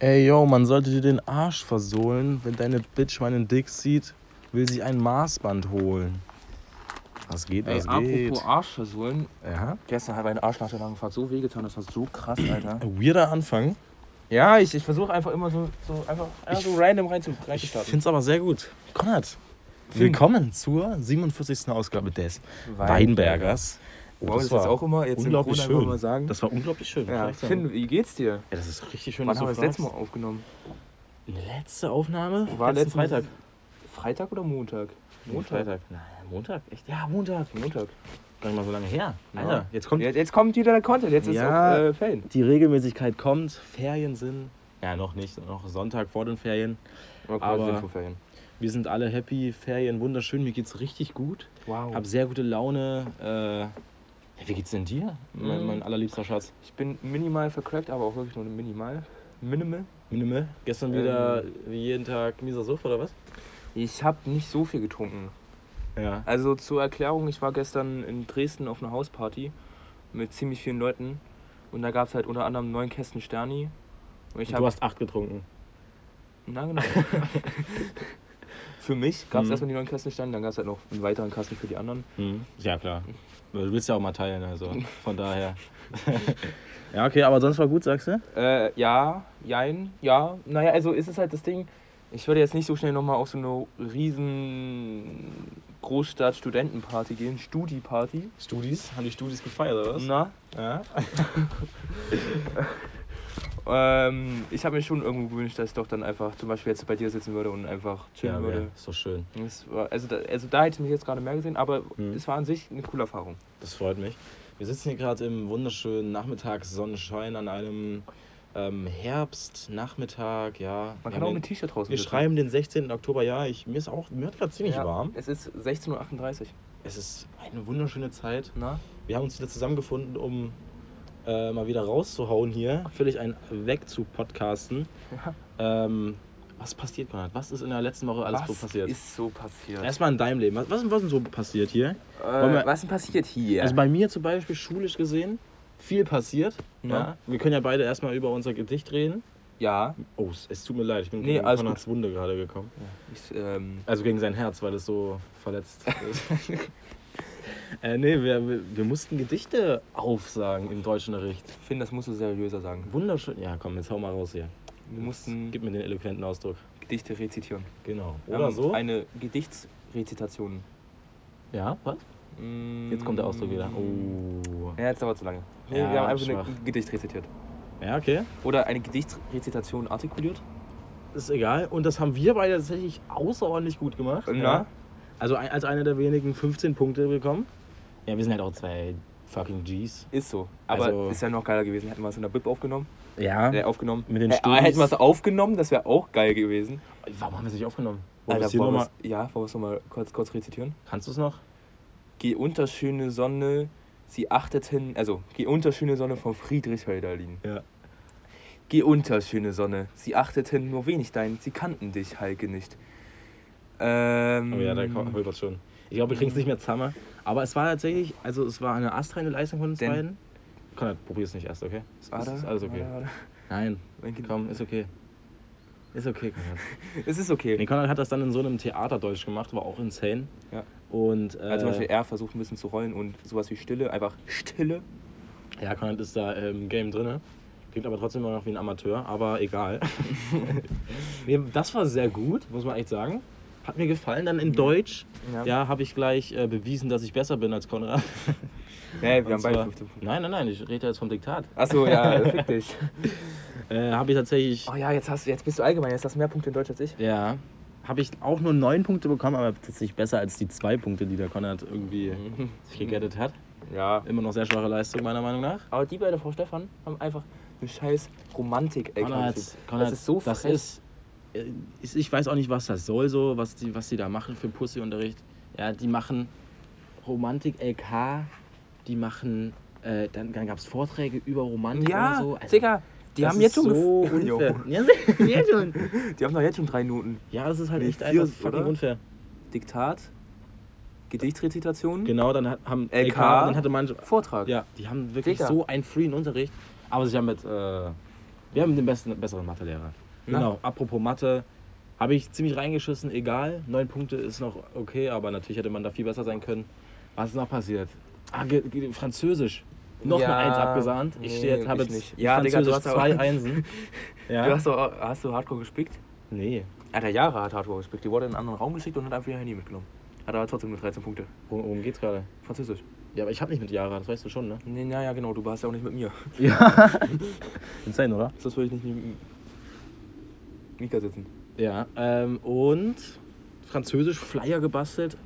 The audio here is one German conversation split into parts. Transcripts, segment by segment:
Ey, yo, man sollte dir den Arsch versohlen, wenn deine Bitch meinen Dick sieht, will sie ein Maßband holen. Was geht, Ey, was apropos geht? Arsch versohlen. Ja. Gestern hat mein Arsch nach der langen Fahrt so wehgetan, das war so krass, Alter. Weirder Anfang. Ja, ich, ich versuche einfach immer so, so einfach, einfach so random rein zu, Ich reinzustarten. find's aber sehr gut. Konrad, willkommen zur 47. Ausgabe des Weinbergers. Oh, Wow, das ist jetzt auch immer jetzt unglaublich schön. mal sagen. Das war unglaublich schön. ja. Finn, wie geht's dir? Ja, das ist richtig schön, Wann haben wir das letzte Mal aufgenommen? Letzte Aufnahme? War letzten Freitag. Freitag oder Montag? Freitag. Nein, Montag? Echt? Ja, Montag. Montag. Gar nicht mal so lange her. Ja. Alter, jetzt kommt Jetzt, jetzt kommt wieder der Content, jetzt Ja. ist auch äh, Fan. die Regelmäßigkeit kommt, Ferien sind. Ja, noch nicht, noch Sonntag vor den Ferien. Okay, Aber- Winterferien. Wir sind alle happy, Ferien wunderschön, mir geht's richtig gut. Wow. Hab sehr gute Laune. Äh, ja, wie geht's denn dir, mein, Mm. mein allerliebster Schatz? Ich bin minimal vercrackt, aber auch wirklich nur minimal. Minimal. Minimal. Gestern wieder wie jeden Tag mieser Suff oder was? Ich habe nicht so viel getrunken. Ja. Also zur Erklärung, ich war gestern in Dresden auf einer Hausparty mit ziemlich vielen Leuten. Und da gab es halt unter anderem neun Kästen Sterni. Und ich Du hast acht getrunken. Na genau. für mich gab es Mhm. erstmal die neun Kästen Sterni, dann gab es halt noch einen weiteren Kasten für die anderen. Hm. Ja, klar. Du willst ja auch mal teilen, also von daher. ja, okay, aber sonst war gut, sagst du? Äh, ja, jein, ja. Naja, also ist es halt das Ding, ich würde jetzt nicht so schnell nochmal auf so eine riesen Großstadt-Studentenparty gehen, Studi-Party. Studis? Haben die Studis gefeiert, oder was? Na, Ja. ähm, ich habe mir schon irgendwo gewünscht, dass ich doch dann einfach zum Beispiel jetzt bei dir sitzen würde und einfach chillen Ja, würde. wär, ist doch schön. War, also, da, also da hätte ich mich jetzt gerade mehr gesehen, aber Mhm. es war an sich eine coole Erfahrung. Das freut mich. Wir sitzen hier gerade im wunderschönen Nachmittagssonnenschein an einem ähm, Herbstnachmittag, ja. Man kann auch mit T-Shirt draußen Wir sitzen. schreiben den 16. Oktober, ja. Ich, mir ist auch, mir wird gerade ziemlich ja, warm. Es ist 16.38 Uhr. Es ist eine wunderschöne Zeit. Na? Wir haben uns wieder zusammengefunden, um äh, mal wieder rauszuhauen hier. Völlig ein Weg zu podcasten. Ja. Ähm, was passiert, Konrad? Was ist in der letzten Woche alles so was passiert? ist so passiert? Erstmal in deinem Leben. Was, was, was ist denn so passiert hier? Äh, wir- was denn passiert hier? Also bei mir zum Beispiel schulisch gesehen, viel passiert. Ja. Ja. Wir können ja beide erstmal über unser Gedicht reden. ja, Oh, es, tut mir leid, ich bin Nee, gegen Konrads Wunde gerade gekommen. ich, ähm, Also gegen sein Herz, weil es so verletzt ist. äh, nee, wir, wir, mussten Gedichte aufsagen im Deutschunterricht. finde, das musst du seriöser sagen. Wunderschön. Ja, komm, jetzt hau mal raus hier. Wir mussten Gib mir den eloquenten Ausdruck. Gedichte rezitieren. Genau. Oder so. Eine Gedichtsrezitation. Ja, was? Mm, Jetzt kommt der Ausdruck wieder. Oh. Ja, jetzt dauert zu lange. Nee, Ja, wir haben einfach schwach. ein Gedicht rezitiert. Ja, okay. Oder eine Gedichtsrezitation artikuliert. Ist egal. Und das haben wir beide tatsächlich außerordentlich gut gemacht. Na? Ja. Also ein- als einer der wenigen 15 Punkte bekommen. Ja, wir sind halt auch zwei fucking Gs. Ist so. Aber Also- ist ja noch geiler gewesen. Hätten wir es in der Bib aufgenommen. Ja. Äh, aufgenommen. Mit den äh, Studis. hätten wir es aufgenommen, das wäre auch geil gewesen. Warum haben wir es nicht aufgenommen? Wollen Alter, wollen nochmal? wir's- ja, wollen wir es nochmal kurz, kurz rezitieren? Kannst du es noch? Geh unter schöne Sonne, sie achteten, also geh unter schöne Sonne von Friedrich Hölderlin. Ja. Geh unter schöne Sonne, sie achteten nur wenig dein, sie kannten dich, Heike nicht. Ähm, Oh ja, da holpert schon. Ich glaube, wir kriegen es nicht mehr zusammen. Aber es war tatsächlich, also es war eine astreine Leistung von uns Denn- beiden. Konrad, probier es nicht erst, okay? Warte, ist alles okay. warte, warte. Nein, komm, ist okay. Ist okay, Konrad. Es ist okay. Nee, Konrad hat das dann in so einem Theaterdeutsch gemacht, war auch insane. Ja. Und äh, Also zum Beispiel er versucht ein bisschen zu rollen und sowas wie Stille, einfach Stille. ja, Konrad ist da im Game drin. Klingt aber trotzdem immer noch wie ein Amateur, aber egal. das war sehr gut, muss man echt sagen. Hat mir gefallen. Dann in Deutsch, Ja. ja, habe ich gleich äh, bewiesen, dass ich besser bin als Konrad. Nee, wir Und haben beide 15 Punkte. Nein, nein, nein, ich rede jetzt vom Diktat. Achso, ja, fick dich. Äh, habe ich tatsächlich, Oh ja, jetzt, hast, jetzt bist du allgemein, jetzt hast du mehr Punkte in Deutsch als ich. ja, habe ich auch nur neun Punkte bekommen, aber tatsächlich besser als die zwei Punkte, die der Konrad irgendwie sich gegettet hat. Ja. Immer noch sehr schwache Leistung, meiner Meinung nach. Aber die beiden Frau Stefan haben einfach eine scheiß romantik ey Konrad, Konrad, Das ist so das frech. äh, ist, ich weiß auch nicht, was das soll, so, was die, was die da machen für Pussy-Unterricht. Ja, die machen Romantik-LK, die machen, äh, dann, dann gab es Vorträge über Romantik Ja, oder so. Also, Digga, die haben jetzt schon so unfair. Die haben doch jetzt schon drei Minuten. Ja, das ist halt Nee, echt vier, einfach fucking oder? unfair. Diktat, Gedichtsrezitation, Genau, dann hat, haben LK, dann hatte manche, Vortrag. ja, die haben wirklich Digga. so einen freien Unterricht. Aber sie haben mit, äh, Wir haben den besten, besseren Mathelehrer. Na? Genau, apropos Mathe, habe ich ziemlich reingeschissen, egal. Neun Punkte ist noch okay, aber natürlich hätte man da viel besser sein können. Was ist noch passiert? Ah, Französisch. Noch Ja, eine Eins abgesahnt. Ich nee, stehe jetzt, habe ich jetzt nicht. Ja, Digga, du Französisch hast auch- zwei Einsen. ja? Du hast, doch, hast du Hardcore gespickt? Nee. Ja, der Jahre hat Hardcore gespickt. Die wurde in einen anderen Raum geschickt und hat einfach ihr Handy mitgenommen. Hat aber trotzdem nur 13 Punkte. Worum, geht's gerade? Französisch. Ja, aber ich habe nicht mit Jara, das weißt du schon, ne? Nee, na ja, genau, du warst ja auch nicht mit mir. Ja. Insane, oder? Sonst würde ich nicht Mika sitzen. Ja. Ähm, und Französisch Flyer gebastelt.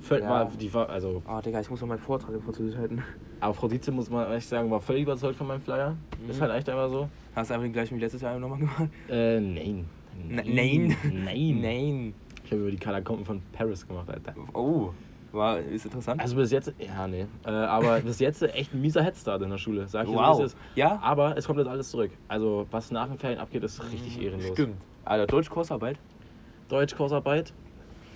Völ Ja. war, die war, also, Ah, Digga, ich muss noch meinen Vortrag in Französisch halten. aber Frau Dietze, muss man echt sagen, war völlig überzeugt von meinem Flyer. Ist Mhm. halt echt einfach so. Hast du einfach den gleichen wie letztes Jahr nochmal gemacht? Äh, nein. N- Nein. Nein. Nein. Ich habe über die Katakomben von Paris gemacht, Alter. Oh, war, ist interessant. Also bis jetzt, ja, nee. Äh, aber bis jetzt echt ein mieser Headstart in der Schule, sag ich dir wow. so, ist. Ja? Aber es kommt jetzt alles zurück. Also, was nach den Ferien abgeht, ist richtig ehrenlos. Stimmt. Alter, Deutsch-Kursarbeit. Deutsch-Kursarbeit,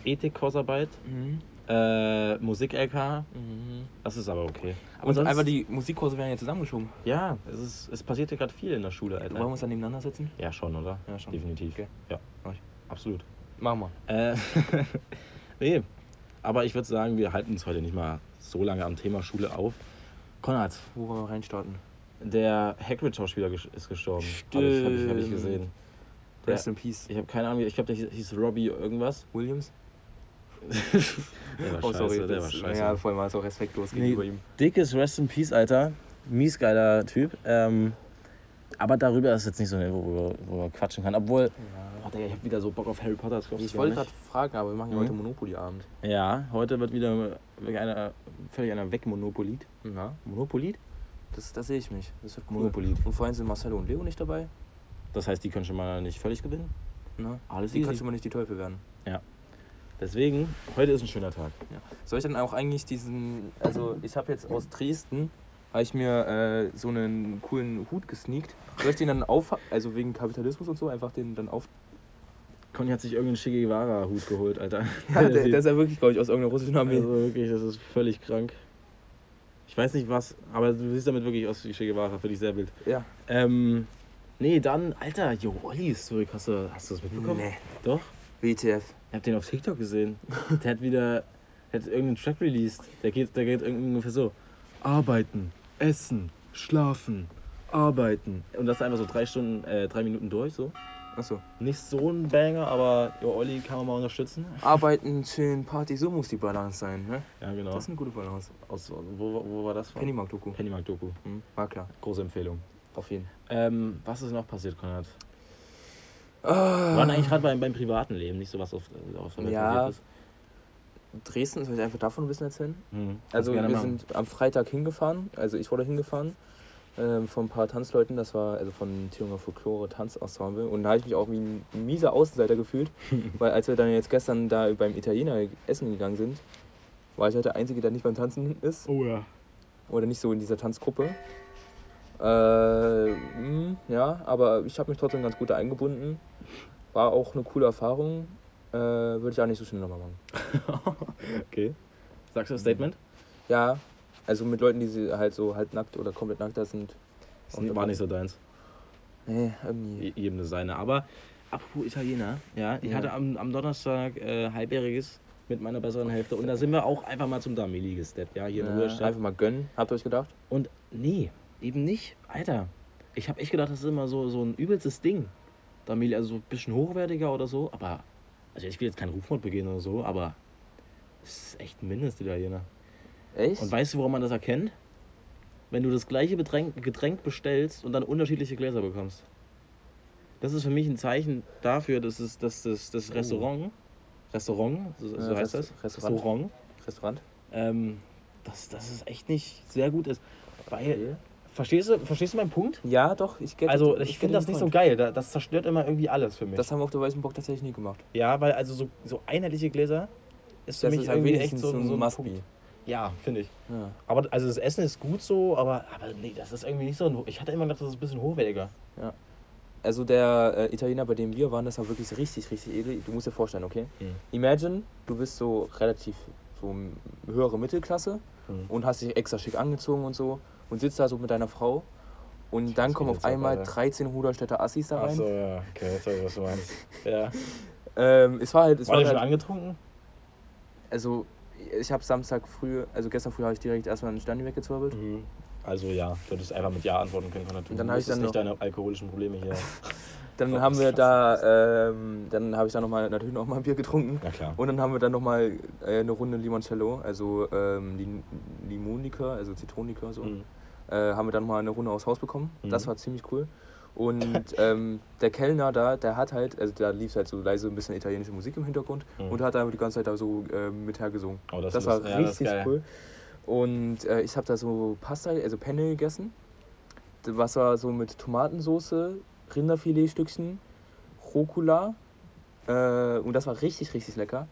Ethik-Kursarbeit, Mhm. äh, Musik-LK, Mhm. das ist aber okay. Aber Und sonst, einfach die Musikkurse werden ja zusammengeschoben. Ja, es, ist, es passiert ja gerade viel in der Schule, Wollen wir Alter. uns dann nebeneinander setzen? Ja, schon, oder? Ja, schon. Definitiv. Okay. Ja, absolut. Machen wir. Äh, nee, aber ich würde sagen, wir halten uns heute nicht mal so lange am Thema Schule auf. Konrad, Wo wollen wir reinstarten? der Hagrid-Schauspieler ist gestorben. Hab ich, hab ich, hab ich Stimmt. gesehen. Der, Rest in Peace. ich habe keine Ahnung, ich glaube, der hieß, Robbie irgendwas. Williams? Der war Oh, scheiße, sorry. der war scheiße. Ja, voll mal so respektlos Nee. gegenüber ihm. Dickes Rest in Peace, Alter. Mies geiler Typ. Ähm, aber darüber ist jetzt nicht so ein Niveau, wo, wir- wo man quatschen kann. Obwohl, oh, Digga, ich habe wieder so Bock auf Harry Potter. Das Ich du wollte gerade fragen, aber wir machen ja Mhm. heute Monopoly-Abend. Ja, heute wird wieder einer, völlig einer wegmonopolit. Na, Monopolit? das, das sehe ich mich. Das wird cool. Monopolit. Und vorhin sind Marcelo und Leo nicht dabei. Das heißt, die können schon mal nicht völlig gewinnen. Na, Alles die easy. können schon mal nicht die Teufel werden. Deswegen, heute ist ein schöner Tag. Ja. Soll ich dann auch eigentlich diesen, also ich habe jetzt aus Dresden, habe ich mir äh, so einen coolen Hut gesneakt. Soll ich den dann auf, also wegen Kapitalismus und so, einfach den dann auf... Conny hat sich irgendeinen Che Guevara-Hut geholt, Alter. Ja, der, der ist ja wirklich, glaube ich, aus irgendeiner russischen Armee. also wirklich, das ist völlig krank. Ich weiß nicht was, aber du siehst damit wirklich aus wie Che Guevara, finde ich sehr wild. Ja. Ähm, nee, dann, Alter, Jo, Olli ist zurück. Hast du, hast du das mitbekommen? Nee. Doch. WTF. Ich hab den auf TikTok gesehen. der hat wieder, der hat irgendeinen Track released. Der geht, der geht ungefähr so. Arbeiten, essen, schlafen, arbeiten. Und das einfach so drei Stunden, äh, drei Minuten durch, so. Achso. Nicht so ein Banger, aber Jo, Olli kann man mal unterstützen. Arbeiten, chillen, Party, so muss die Balance sein. Ne? Ja, genau. Das ist eine gute Balance. Aus, wo, wo war das von? Pennymark-Doku. Pennymark Doku. Hm, war klar. Große Empfehlung. Auf jeden Ähm, was ist noch passiert, Konrad? Wir Ah, waren eigentlich gerade beim, beim privaten Leben, nicht so was auf, auf der Welt Ja. passiert ist. Dresden, soll ich einfach davon ein bisschen erzählen? Mhm. Also wir machen. sind am Freitag hingefahren, also ich wurde hingefahren ähm, von ein paar Tanzleuten, das war also von Thüringer Folklore Tanzensemble und da habe ich mich auch wie ein mieser Außenseiter gefühlt, weil als wir dann jetzt gestern da beim Italiener essen gegangen sind, war ich halt der Einzige, der nicht beim Tanzen ist Oh ja. oder nicht so in dieser Tanzgruppe. Äh, mh, ja, aber ich habe mich trotzdem ganz gut da eingebunden. War auch eine coole Erfahrung. Äh, Würde ich auch nicht so schnell nochmal machen. Okay. Sagst du das Statement? Ja, also mit Leuten, die sie halt so halt nackt oder komplett nackt da sind. Das war nicht so deins. Nee, irgendwie. Je- Jedem das seine. Aber apropos Italiener, ja, ich Ja. hatte am, am Donnerstag äh, halbjähriges mit meiner besseren Hälfte und da sind wir auch einfach mal zum Damili gesteppt, ja, hier in Ja, Ruhestadt. einfach mal gönnen, habt ihr euch gedacht? Und nee, eben nicht. Alter, ich habe echt gedacht, das ist immer so, so ein übelstes Ding. Damili, also so ein bisschen hochwertiger oder so, aber, also ich will jetzt keinen Rufmord begehen oder so, aber es ist echt ein Mindestitaliener. Echt? Und weißt du, woran man das erkennt? Wenn du das gleiche Getränk, Getränk bestellst und dann unterschiedliche Gläser bekommst. Das ist für mich ein Zeichen dafür, dass, es, dass das, das Oh. Restaurant, Restaurant, so, so heißt das, Rest- Restaurant. Restaurant, Restaurant? ähm, dass, dass es echt nicht sehr gut ist. Weil, verstehst du, verstehst du meinen Punkt? Ja, doch, ich get Also ich get finde das nicht so Point. geil. Da- Das zerstört immer irgendwie alles für mich. Das haben wir auf der Weißen Bock tatsächlich nie gemacht. ja, weil also so, so einheitliche Gläser ist für Das mich ist halt irgendwie echt so, so ein so ein Must-Be. Ja, finde ich. Ja. Aber also das Essen ist gut so, aber, aber nee, das ist irgendwie nicht so. Ich hatte immer gedacht, das ist ein bisschen hochwertiger. Also der äh, Italiener, bei dem wir waren, das war wirklich richtig, richtig edel. Du musst dir vorstellen, okay? Mhm. Imagine, du bist so relativ so höhere Mittelklasse Mhm. und hast dich extra schick angezogen und so und sitzt da so mit deiner Frau Und dann kommen auf einmal weiter. 13 Ruderstädter Assis da rein. Achso, ja. Okay, jetzt weiß ich, was du meinst. Ja. Ähm, es war halt, es War war der schon halt, angetrunken? also ich habe Samstag früh, also gestern früh habe ich direkt erstmal einen Standi weggezwirbelt. Mhm. Also ja, du hättest einfach mit Ja antworten können. Du Und dann hab ich dann nicht deine alkoholischen Probleme hier. Dann haben das wir da, ähm, dann habe ich da noch mal, natürlich noch mal ein Bier getrunken. Na klar. Und dann haben wir dann nochmal äh, eine Runde Limoncello, also ähm, Lim Limonlikör, also Zitronenlikör so. Mhm. Äh, haben wir dann mal eine Runde aufs Haus bekommen. Das Mhm. war ziemlich cool. Und ähm, der Kellner da, der hat halt, also da lief halt so leise ein bisschen italienische Musik im Hintergrund Mhm. und hat da die ganze Zeit da so ähm, mit hergesungen. Oh, das Das, war ja, das richtig geil. cool. Und äh, ich habe da so Pasta, also Penne gegessen. Was war so mit Tomatensoße, Rinderfiletstückchen, Rucola. Äh, und das war richtig, richtig lecker.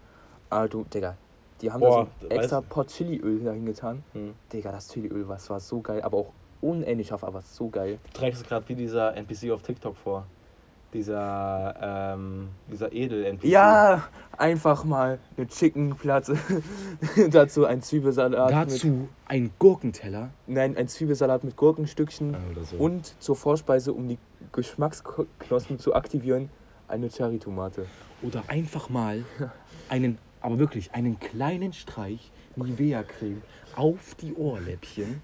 Aber du, Digga, die haben Boah, da so extra Pot Chiliöl da hingetan. Mhm. Digga, das Chiliöl, was war so geil, aber auch unendlich scharf, aber so geil. Du trägst es gerade wie dieser NPC auf TikTok vor. Dieser, ähm, dieser Edel-NPC. Ja, einfach mal eine Chickenplatte. Dazu ein Zwiebelsalat. Mit, Dazu ein Gurkenteller. nein, ein Zwiebelsalat mit Gurkenstückchen. Oder so. Und zur Vorspeise, um die Geschmacksknospen zu aktivieren, eine Cherry-Tomate. Oder einfach mal einen, aber wirklich einen kleinen Streich Nivea-Creme auf die Ohrläppchen.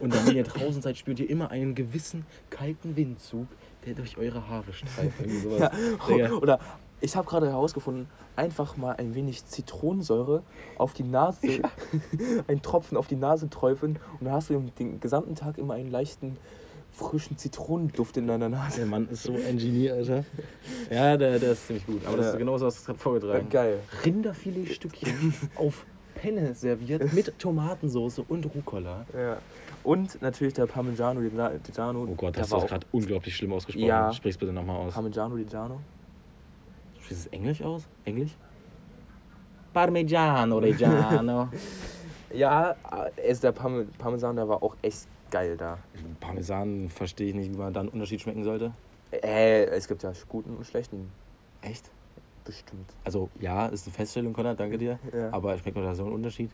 Und dann, wenn ihr draußen seid, spürt ihr immer einen gewissen kalten Windzug, der durch eure Haare streift. Irgendwie sowas. Ja, oder ich habe gerade herausgefunden, einfach mal ein wenig Zitronensäure auf die Nase, einen Tropfen auf die Nase träufeln und dann hast du den gesamten Tag immer einen leichten, frischen Zitronenduft in deiner Nase. Der Mann ist so Ingenieur, Alter. Ja, der, der ist ziemlich gut. Aber das Ja. ist genau so, was du gerade vorgetragen Geil. Rinderfiletstückchen auf Penne serviert mit Tomatensauce und Rucola. Ja. Und natürlich der Parmigiano di Reggiano. Oh Gott, das war ist auch gerade unglaublich schlimm ausgesprochen. Ja. Sprich's bitte nochmal aus. Parmigiano di Reggiano. Sprichst du es Englisch aus? Englisch? Parmigiano Reggiano. Ja, also der Parme Parmesan, der war auch echt geil da. Parmesan verstehe ich nicht, wie man da einen Unterschied schmecken sollte. Äh, es gibt ja guten und schlechten. Echt? Bestimmt. Also ja, ist eine Feststellung, Konrad, danke dir. Ja. Aber schmeckt man da so einen Unterschied?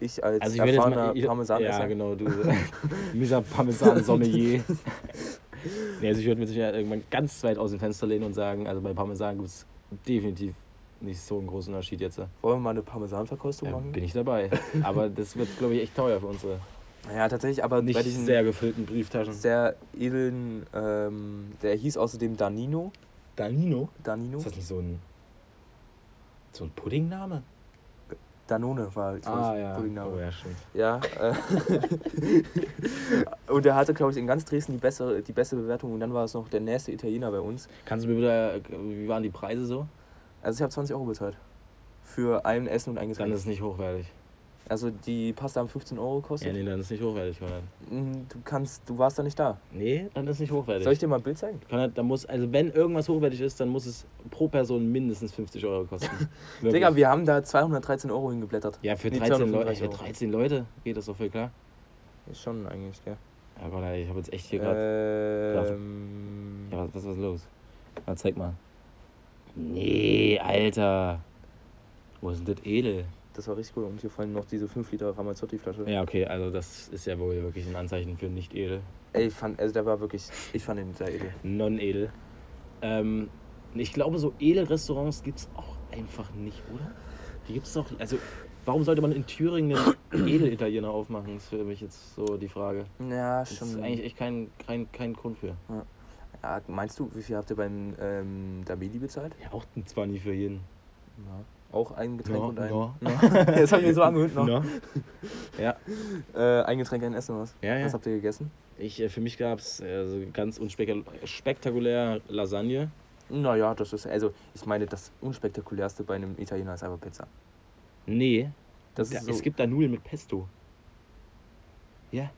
Ich als Also ich erfahrener. Ich, Parmesanesser. ja, genau, du. Mieser Parmesan-Sommelier. nee, also ich würde mir sicher irgendwann ganz weit aus dem Fenster lehnen und sagen, also bei Parmesan gibt es definitiv nicht so einen großen Unterschied jetzt. Wollen wir mal eine Parmesanverkostung Ja, machen? bin ich dabei. Aber das wird, glaube ich, echt teuer für unsere Ja, tatsächlich, aber nicht bei diesen sehr gefüllten Brieftaschen. sehr edlen, ähm, der hieß außerdem Danino. Danino? Danino? Ist das nicht so ein. so ein Puddingname? Danone war halt Ah ja. Puddingname. Oh ja, stimmt. Ja. Äh und der hatte, glaube ich, in ganz Dresden die bessere, die beste Bewertung. Und dann war es noch der nächste Italiener bei uns. Kannst du mir wieder. Wie waren die Preise so? Also ich habe 20 Euro bezahlt. Für ein Essen und ein Dann Getränk. ist es nicht hochwertig. Also die Pasta haben 15 Euro Ja, gekostet. nee, dann ist nicht hochwertig, Konrad. Mm, Du kannst, du warst da nicht da. Nee, dann ist es nicht hochwertig. Soll ich dir mal ein Bild zeigen? Konrad, da muss, also wenn irgendwas hochwertig ist, dann muss es pro Person mindestens 50 Euro kosten. Digga, wir haben da 213 Euro hingeblättert. ja, für Nee, 13, Leute, 235 für Euro. 13 Leute geht das doch voll klar. Ist schon eigentlich, gell? Ja, Konrad, ich habe jetzt echt hier gerade. Ähm, Ja, was, was, was ist los? Na, zeig mal. Nee, Alter. Wo ist denn das edel? Das war richtig cool. Und hier fallen noch diese 5 Liter Ramazzotti-Flasche. Ja, okay, also das ist ja wohl wirklich ein Anzeichen für nicht edel. Ey, ich fand, also der war wirklich, ich fand ihn sehr edel. Non-edel. Ähm, ich glaube, so edel-Restaurants gibt es auch einfach nicht, oder? Die gibt es doch. Also, warum sollte man in Thüringen einen Edel-Italiener aufmachen? ist für mich jetzt so die Frage. Ja, Das ist schon. eigentlich echt kein, kein, kein Grund für. Ja, meinst du, wie viel habt ihr beim ähm, Dameli bezahlt? Ja, auch zwar nie für jeden. Ja. Auch ein Getränk Ja, und ein. ja. Ja. Das hab ich mir so angehört noch. Ja. ja. Äh, ein Getränk, ein Essen was. Ja, ja. Was habt ihr gegessen? Ich, äh, für mich gab es also ganz unspektakulär Lasagne. Naja, das ist, also ich meine, das unspektakulärste bei einem Italiener ist einfach Pizza. Nee, Das da, ist so, es gibt da Nudeln mit Pesto. Ja.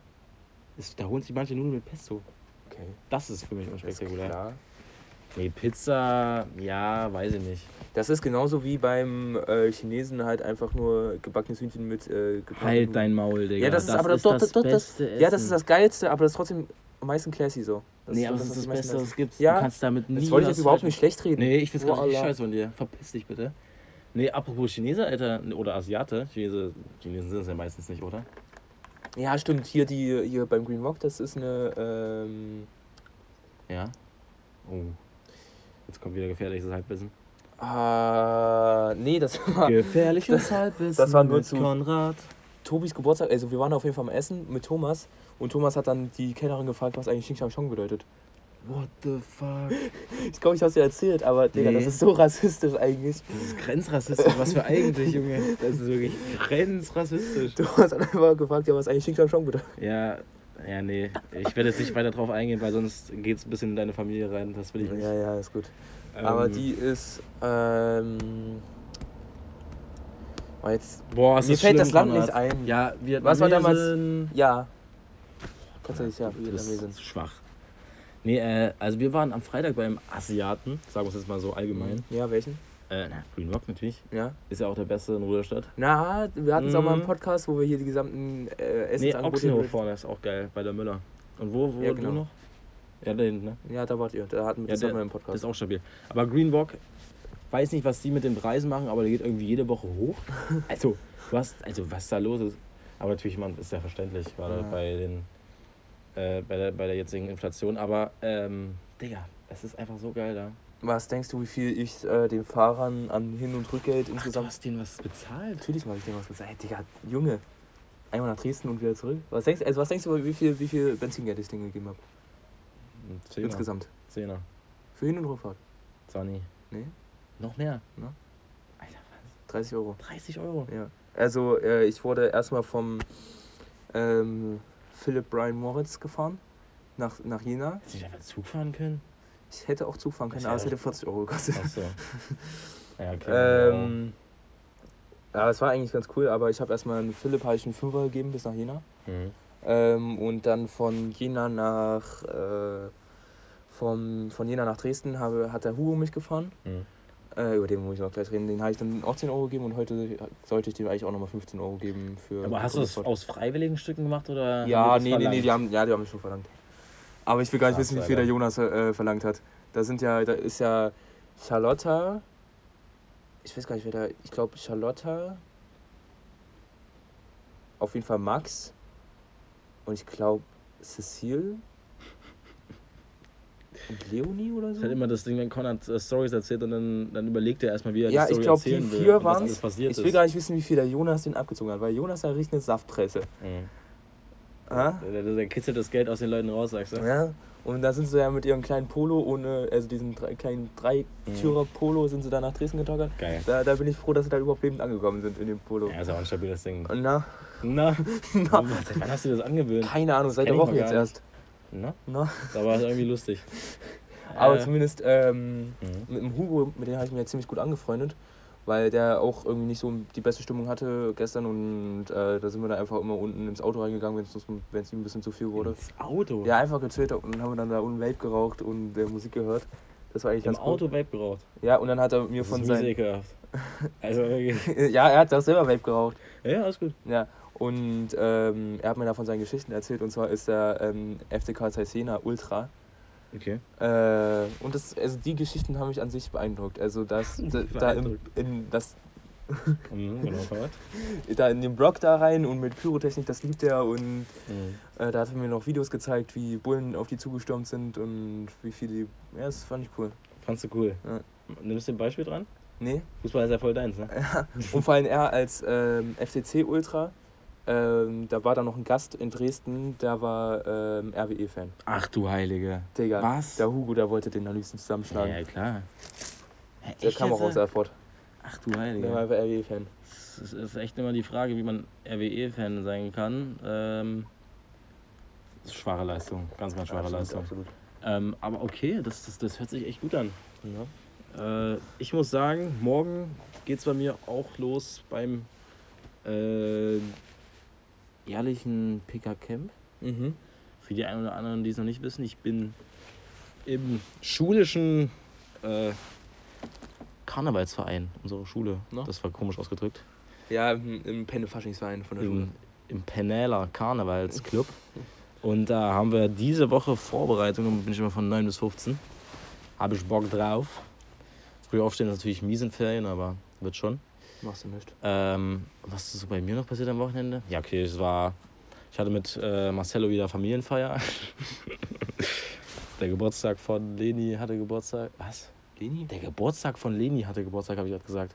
Es, da holen sich manche Nudeln mit Pesto. okay. Das ist für mich Das ist unspektakulär. Nee, Pizza, ja, weiß ich nicht. Das ist genauso wie beim äh, Chinesen halt einfach nur gebackenes Hühnchen mit äh, Halt dein Maul, Digga. Ja, das ist aber das, doch, das, doch, das, beste Ja, das ist das Geilste, aber das ist trotzdem am meisten classy so. Das Nee, ist aber das ist das Beste, was ist. es gibt. Ja, du kannst damit nie Das wollte ich jetzt überhaupt nicht schlecht reden. Nee, ich find's Oh, richtig Allah. scheiße von dir. Verpiss dich bitte. Nee, apropos Chinese, Alter, oder Asiate. Chinese, Chinesen sind es ja meistens nicht, oder? Ja, stimmt. Hier, die, hier beim Green Rock, das ist eine. Ähm, Ja. Oh. Jetzt kommt wieder gefährliches Halbwissen. ah, nee, das war Gefährliches Halbwissen. das war nur zu- Konrad. Tobis Geburtstag. Also, wir waren auf jeden Fall am Essen mit Thomas. Und Thomas hat dann die Kellnerin gefragt, was eigentlich Xing Shang Chong bedeutet. What the fuck? Ich glaube, ich hab's dir erzählt, aber Digga, Nee. das ist so rassistisch eigentlich. Das ist grenzrassistisch. Was für eigentlich, Junge? Das ist wirklich grenzrassistisch. Thomas hat einfach gefragt, ja, was eigentlich Xing Shang Chong bedeutet. Ja, ja, nee. Ich werde jetzt nicht weiter drauf eingehen, weil sonst geht es ein bisschen in deine Familie rein. Das will ich nicht. Ja, ja, ist gut. Ähm, Aber die ist. Ähm, oh, jetzt. Boah, es Mir ist fällt schlimm, das Land Konrad. nicht ein. Ja, wir Was war damals- Ja. Nicht, ja, Vietnamesen. ist schwach. Nee, äh, also wir waren am Freitag beim Asiaten, sagen wir es jetzt mal so allgemein. Ja, welchen? Äh, na, Green Rock natürlich. Ja. Ist ja auch der beste in Ruderstadt. Na, wir hatten es auch mal im Mhm. Podcast, wo wir hier die gesamten äh, Nee, Essensangebote... Ochsenhof vorne ist auch geil, bei der Müller. Und wo, wo Ja, du genau. noch? Ja, da hinten, ne? ja, da wart ihr. Da hatten wir Ja, das der- mal im Das Podcast. ist auch stabil. Aber Green Walk, weiß nicht, was die mit den Preisen machen, aber der geht irgendwie jede Woche hoch. Also, was, also was da los ist. Aber natürlich, man, ist ja verständlich, gerade Ja. bei den äh, bei, der, bei der jetzigen Inflation. Aber, ähm, Digga, es ist einfach so geil da. Was denkst du, wie viel ich äh, den Fahrern an Hin- und Rückgeld Du insgesamt... hast denen was bezahlt. Natürlich mache ich dir was gesagt. Ey, Digga, Junge. Einmal nach Dresden und wieder zurück. Was denkst, also was denkst du, wie viel, wie viel Benzingeld ich denen gegeben habe? Zehner. Insgesamt. Zehner. Für Hin- und Rückfahrt. 20. Nee? Noch mehr? Na? Alter, was? 30 Euro. 30 Euro. Ja. Also, äh, ich wurde erstmal vom ähm, Philipp Brian Moritz gefahren. Nach, nach Jena. Hättest du nicht einfach Zug fahren können? Ich hätte auch Zug fahren können, aber es hätte 40 Euro gekostet. Achso. ja, okay. Ähm, ja, es war eigentlich ganz cool, aber ich habe erstmal einen Philipp habe ich einen Fünfer gegeben bis nach Jena. Mhm. Ähm, und dann von Jena nach äh, vom, von Jena nach Dresden habe, hat der Hugo mich gefahren. Mhm. Äh, über den muss ich noch gleich reden. Den habe ich dann auch 10 Euro gegeben und heute sollte ich dem eigentlich auch nochmal 15 Euro geben für. Aber hast du das aus freiwilligen Stücken gemacht oder? Ja, nee, nee, nee, die haben, ja, die haben mich schon verlangt. Aber ich will gar nicht Krass, wissen, wie viel der. Jonas äh, verlangt hat. Da sind ja, da ist ja Charlotta. Ich weiß gar nicht, wer da. Ich glaube Charlotta. Auf jeden Fall Max. Und ich glaube Cecile. Und Leonie oder Das ist so? halt immer das Ding, wenn Konrad äh, Stories erzählt und dann, dann überlegt er erstmal, wie er Ja, die ich Story glaube, die erzählen will vier und was waren alles passiert Ich will ist. gar nicht wissen, wie viel der Jonas den abgezogen hat, weil Jonas hat richtig eine Saftpresse. Mhm. Ah? Der kitzelt das Geld aus den Leuten raus, sagst du? Ja. Und da sind sie ja mit ihrem kleinen Polo ohne, also diesen drei, kleinen Dreitürer Polo sind sie da nach Dresden getackert. Geil. Da, da bin ich froh, dass sie da überhaupt lebend angekommen sind in dem Polo. Ja, ist ja auch ein stabiles Ding. Na, Na, na, seit wann hast du das angewöhnt? keine Ahnung, seit der Woche jetzt erst. Na, Na. da war es irgendwie lustig. Aber Äh, zumindest ähm, mhm. mit dem Hugo, mit dem habe ich mich jetzt ziemlich gut angefreundet, weil der auch irgendwie nicht so die beste Stimmung hatte gestern und äh, da sind wir dann einfach immer unten ins Auto reingegangen, wenn es ihm ein bisschen zu viel wurde. Ins Auto? Ja, einfach gechillt und haben wir dann da unten Vape geraucht und äh, Musik gehört. Das war eigentlich Im ganz cool. Auto Vape geraucht. Ja, und dann hat er mir Das von seinem. Also wirklich. ja, er hat auch selber Vape geraucht. Ja, alles gut. Ja. Und ähm, er hat mir da von seinen Geschichten erzählt und zwar ist er ähm, FCK Cesena Ultra. Okay. Äh, und das, also die Geschichten haben mich an sich beeindruckt. Also das, da, da, im, Beeindruckt. in, das, Mhm, genau, Konrad. da in den Block da rein und mit Pyrotechnik, das liebt er und Mhm. äh, da hat er mir noch Videos gezeigt, wie Bullen auf die zugestürmt sind und wie viele die. Ja, das fand ich cool. Fandst du cool. Ja. Nimmst du ein Beispiel dran? Nee. Fußball ist ja voll deins, ne? Und vor allem er als ähm, FCC-Ultra, ähm, da war da noch ein Gast in Dresden, der war ähm, RWE-Fan. Ach du Heilige. Digga, Was? der Hugo, der wollte den am liebsten zusammenschlagen. Ja, klar. Hä, der kam auch aus Erfurt. Ach du Der war Heilige. einfach RWE-Fan. Es ist echt immer die Frage, wie man RWE-Fan sein kann. Ähm, das ist schwache Leistung. Ganz, ganz schwache Absolut, Leistung. absolut. Ähm, aber okay, das, das, das hört sich echt gut an. Ja. Äh, ich muss sagen, morgen geht es bei mir auch los beim äh, jährlichen PK-Camp. Mhm. Für die einen oder anderen, die es noch nicht wissen, ich bin im schulischen äh, Karnevalsverein unserer Schule. Na? Das war komisch ausgedrückt. Ja, im, im Penne-Faschingsverein von der Schule. Im, im Penela Karnevalsclub. Und da haben wir diese Woche Vorbereitungen, bin ich immer von 9 bis 15. Habe ich Bock drauf. Früh aufstehen ist natürlich mies in Ferien, aber wird schon. Machst du nicht. Ähm, was ist so bei mir noch passiert am Wochenende? Ja, okay, es war Ich hatte mit äh, Marcello wieder Familienfeier. Der Geburtstag von Leni hatte Geburtstag. Was? Leni? Der Geburtstag von Leni hatte Geburtstag, habe ich gerade gesagt.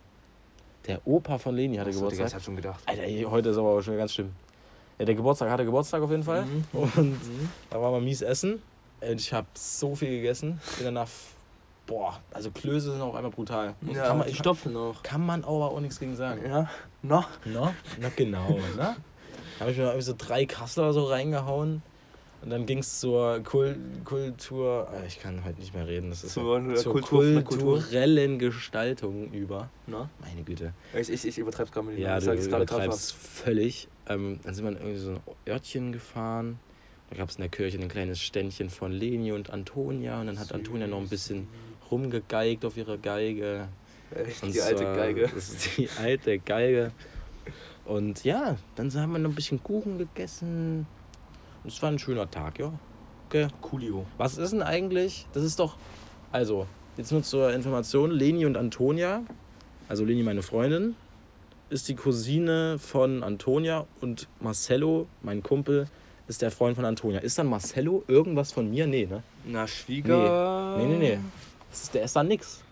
Der Opa von Leni hatte Digga, Geburtstag. ich hab schon gedacht. Alter, ey, heute ist aber schon ganz schlimm. Ja, der Geburtstag hatte Geburtstag auf jeden Fall. Mhm. Und da war mal mies essen. Und ich habe so viel gegessen. Bin danach. Boah, also Klöße sind auch einmal brutal. Ja, kann, man, die stopfen noch. kann man aber auch nichts gegen sagen. Ja, noch. Na, na genau, ne? Da habe ich mir irgendwie so drei Kassler so reingehauen. Und dann ging es zur Kul Kultur. äh, Ich kann heute nicht mehr reden. Das ist Zur, ja, zur Kultur der Kultur. kulturellen Gestaltung über. Na? Meine Güte. Ich, ich, ich übertreib's gerade mit Ja, du es übertreibst völlig. Ähm, dann sind wir in irgendwie so ein Örtchen gefahren. Da gab es in der Kirche ein kleines Ständchen von Leni und Antonia. Und dann hat Antonia noch ein bisschen rumgegeigt auf ihrer Geige. Echt, Und die alte Geige. Das ist die alte Geige. Und ja, dann haben wir noch ein bisschen Kuchen gegessen. Und es war ein schöner Tag, ja. Okay. Coolio. Was ist denn eigentlich? Das ist doch. Also, jetzt nur zur Information: Leni und Antonia, also Leni, meine Freundin, ist die Cousine von Antonia und Marcello, mein Kumpel, ist der Freund von Antonia. Ist dann Marcello irgendwas von mir? Nee, ne? Na, Schwieger. Nee, nee, nee. Das ist, der ist dann nix.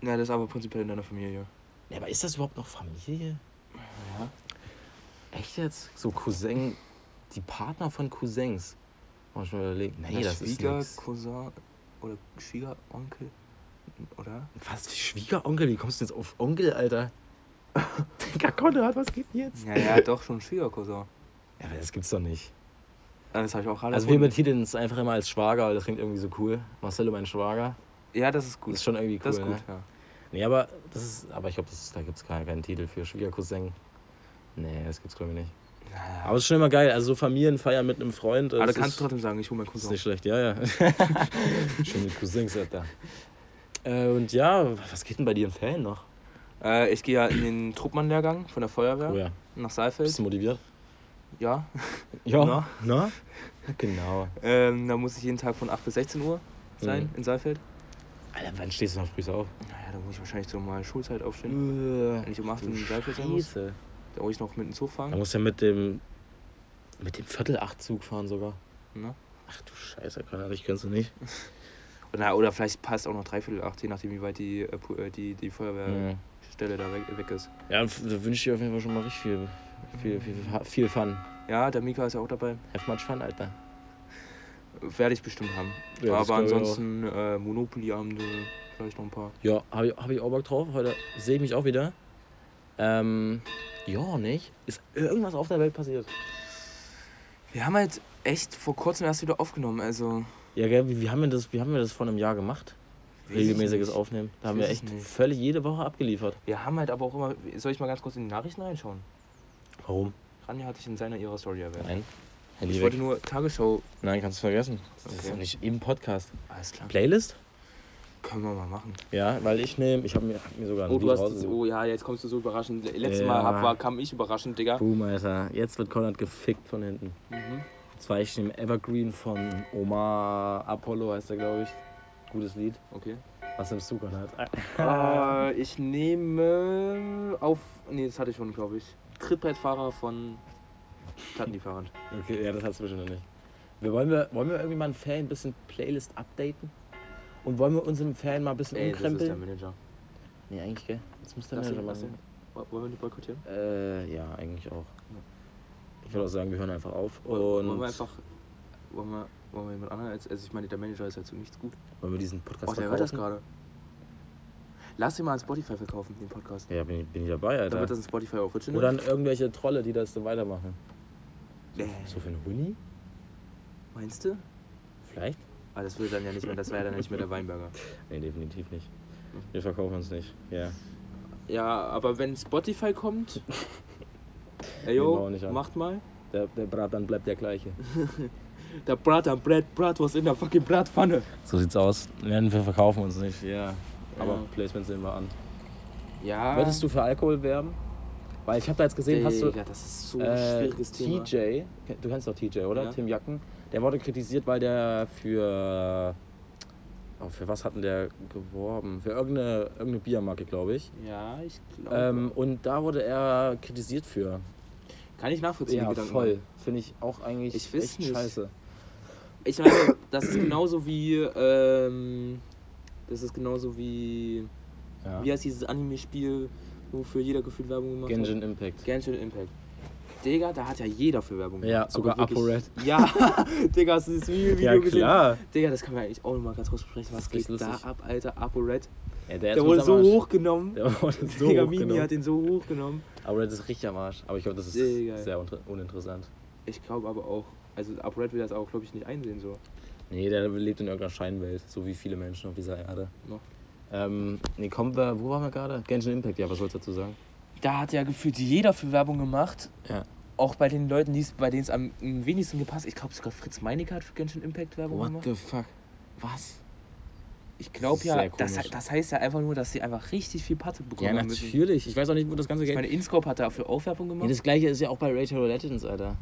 Na, das ist aber prinzipiell in deiner Familie. Ja, aber ist das überhaupt noch Familie? Ja. Echt jetzt? So Cousin, die Partner von Cousins. Muss ich mal überlegen. Nee, das ist Schwieger, nix. Cousin oder Schwiegeronkel. Oder? Was? Schwiegeronkel? Wie kommst du jetzt auf Onkel, Alter? Digga, Konrad, was geht denn jetzt? Ja, ja, doch schon Schwiegercousin. Ja, aber das gibt's doch nicht. Das habe ich auch gerade Also wir betiteln es einfach immer als Schwager, weil das klingt irgendwie so cool. Marcello, mein Schwager. Ja, das ist gut. Das ist schon irgendwie cool. das ist gut, Ne? ja. Nee, aber das ist. Aber ich glaube, da gibt's keinen, keinen Titel für Schwiegercousin. Nee, das gibt's glaube ich nicht. Ja, Aber es ist schon immer geil. Also so Familienfeier mit einem Freund. aber du kannst ist- trotzdem sagen, ich hole meinen Das ist Cousin. nicht schlecht, ja, ja. Schön mit Cousins, Alter. Äh, und ja, was geht denn bei dir in Ferien noch? Äh, ich gehe ja in den Truppmann-Lehrgang von der Feuerwehr Oh ja. nach Bist Saalfeld. du motiviert? Ja. Ja. Na? Na? Genau. Ähm, da muss ich jeden Tag von 8 bis 16 Uhr sein Mhm. in Saalfeld. Alter, wann stehst du noch früh auf? Naja, da muss ich wahrscheinlich zur normalen Schulzeit aufstehen. Wenn ich um 8 in Saalfeld sein muss, da muss ich noch mit dem Zug Da fahren. musst du ja mit dem mit dem Viertel acht Zug fahren sogar. Ne? Ach du Scheiße, Konrad, ich kennst du nicht. Oder, oder vielleicht passt auch noch dreiviertel acht, je nachdem, wie weit die, äh, äh, die, die Mhm. Feuerwehrstelle da weg, weg ist. Ja, da wünsche ich dir auf jeden Fall schon mal richtig viel, viel, viel, viel Fun. Ja, der Mika ist ja auch dabei. Have much fun, Alter. Werde ich bestimmt haben. Ja, Aber ansonsten äh, Monopoly-Abende, vielleicht noch ein paar. Ja, habe ich, hab ich auch Bock drauf. Heute sehe ich mich auch wieder. Ähm, ja, nicht? Ist irgendwas auf der Welt passiert? Wir haben halt echt vor kurzem erst wieder aufgenommen. Also, Ja, gell, wie, wie, haben wir das, wie haben wir das vor einem Jahr gemacht? Regelmäßiges. Aufnehmen. Da haben wir echt völlig jede Woche abgeliefert. Wir haben halt aber auch immer. Soll ich mal ganz kurz in die Nachrichten reinschauen? Warum? Ranja hatte ich in seiner ihrer Story erwähnt. Nein. Handy Ich weg. wollte nur Tagesschau. Nein, kannst du vergessen. Das ist Okay. doch nicht im Podcast. Alles klar. Playlist? Können wir mal machen. Ja, weil ich nehme, ich habe mir, hab mir sogar ein Oh, du hast. rausgesucht. Oh ja, jetzt kommst du so überraschend. Letztes Ja. Mal hab, war, kam ich überraschend, Digga. Boom, Alter. Jetzt wird Konrad gefickt von hinten. Mhm. Und zwar ich nehme Evergreen von Omar Apollo, heißt er, glaube ich. Gutes Lied. Okay. Was nimmst du, Konrad? äh, ich nehme auf. Nee, das hatte ich schon, glaube ich. Trittbrettfahrer von Plattenlieferant. Okay, ja, das hast du bestimmt noch nicht. Wir wollen, wir, wollen wir irgendwie mal in Ferien ein bisschen Playlist updaten? Und wollen wir uns im Ferien mal ein bisschen Ey, das ist der umkrempeln? Manager. Nee, eigentlich, gell? Das muss der Lass Manager machen. Wollen wir die boykottieren? Äh, ja, eigentlich auch. Ich würde auch sagen, wir hören einfach auf. Und wollen wir einfach. Wollen wir, wollen wir jemand anderen als. Also, ich meine, der Manager ist halt zu nichts gut. wollen wir diesen Podcast Oh, der hört das gerade. Lass ihn mal an Spotify verkaufen, den Podcast. Ja, bin ich, bin ich dabei, Dann Alter. wird das ein Spotify Original. Oder an irgendwelche Trolle, die das so weitermachen. Nee. So für einen Huni? Meinst du? Vielleicht? Ah, das würde dann ja nicht mehr, das wäre dann nicht mehr der Weinberger. Nee, definitiv nicht. Wir verkaufen uns nicht. Ja. Ja, aber wenn Spotify kommt. Ey, yo, auch macht mal. Der, der Brat dann bleibt der gleiche. Der Brat am Brett, Brat was in der fucking Bratpfanne. So sieht's aus. Nein, wir verkaufen uns nicht. Ja. Aber Ja. Placements sehen wir an. Ja. Würdest du für Alkohol werben? Weil ich habe da jetzt gesehen, hast du Digga, das ist so ein äh, schwieriges Thema. TJ, du kennst doch TJ, oder? Ja. Tim Jacken. Der wurde kritisiert, weil der für oh, für was hatten der geworben? Für irgendeine, irgendeine Biermarke, glaube ich. Ja, ich glaube. Ähm, und da wurde er kritisiert für. Kann ich nachvollziehen, Ja, voll. Finde ich auch eigentlich Ich weiß echt nicht. scheiße. Ich meine, das ist genauso wie, ähm, das ist genauso wie, Ja. wie heißt dieses Anime-Spiel, wofür jeder gefühlt Werbung gemacht hat? Genshin Impact. Genshin Impact. Digga, da hat ja jeder für Werbung Ja, gemacht. sogar Aber wirklich- ApoRed. Ja, Digga, hast du das Video, Video Ja, gesehen? klar. Digga, das kann man eigentlich auch noch mal ganz kurz besprechen. Was geht richtig da lustig. ab, Alter? ApoRed. Ja, der, Der wurde so hochgenommen. Der wurde so Digga, Mimi hochgenommen. hat den so hochgenommen. Das ist richtig am Arsch. Aber ich glaube, das ist Digga. sehr uninteressant. Ich glaube aber auch, also ApoRed will das auch, glaube ich, nicht einsehen so. Nee, der lebt in irgendeiner Scheinwelt, so wie viele Menschen auf dieser Erde. Noch. Ähm, nee, kommen wir, wo waren wir gerade? Genshin Impact, ja, was sollst du dazu sagen? Da hat ja gefühlt jeder für Werbung gemacht. Ja. Auch bei den Leuten, die's, bei denen es am wenigsten gepasst Ich glaube sogar Fritz Meinecke hat für Genshin Impact Werbung What gemacht. the fuck? Was? Ich glaube ja, das, das heißt ja einfach nur, dass sie einfach richtig viel Patte bekommen Ja, haben müssen. natürlich. Ich weiß auch nicht, wo das ganze Ich Geld... meine, InScope hat dafür auch Werbung Ja, gemacht. das gleiche ist ja auch bei Rachel Legends, Alter.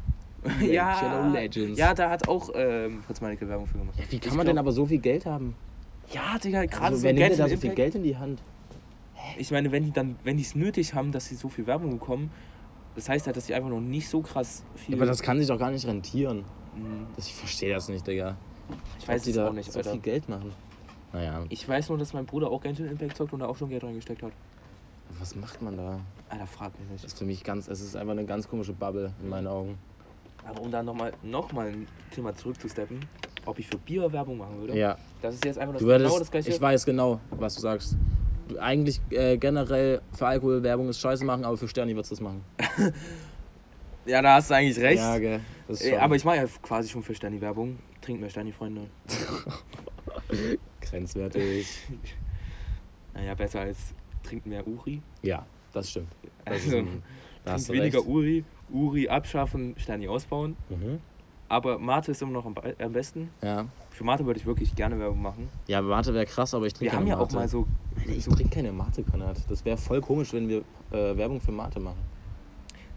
Ja, Rachel Legends. ja, da hat auch ähm, Fritz Meinecke Werbung für gemacht. Ja, wie kann Ich man denn glaub- aber so viel Geld haben? Ja, Digga, gerade Also, so wer nimmt denn Genshin da so viel. Geld in die Hand? Ich meine, wenn die dann, wenn die es nötig haben, dass sie so viel Werbung bekommen, das heißt halt, dass sie einfach noch nicht so krass viel. Aber das kann sich doch gar nicht rentieren. Mhm. Das, ich verstehe das nicht, Digga. ich weiß die da auch nicht, so Alter. viel Geld machen. Naja, Ich weiß nur, dass mein Bruder auch Genshin Impact zockt und da auch schon Geld reingesteckt hat. was macht man da? Alter, frag mich Das nicht. ist für mich ganz, es ist einfach eine ganz komische Bubble in meinen Augen. Aber um da nochmal noch mal ein Thema zurückzusteppen, ob ich für Bier Werbung machen würde. Ja, Das ist jetzt einfach das du würdest, genau das gleiche. ich weiß genau, was du sagst. Du, eigentlich äh, generell für Alkoholwerbung ist scheiße machen, aber für Sterni würdest du das machen. ja, da hast du eigentlich recht. Ja, gell. Schon aber ich mache ja quasi schon für Sterni Werbung. Trinkt mehr Sterni, Freunde. grenzwertig. Naja, besser als trinkt mehr Uri. Ja, das stimmt. Das ist Also, ein, da trinkt weniger recht. Uri. Uri abschaffen, Sterni ausbauen. Mhm. Aber Mate ist immer noch am, be- am besten. Ja. Für Mate würde ich wirklich gerne Werbung machen. ja, Mate wäre krass, aber ich trinke Wir haben keine ja auch Mate. mal so. Alter, ich so trinke keine Mate, Konrad. Das wäre voll komisch, wenn wir äh, Werbung für Mate machen.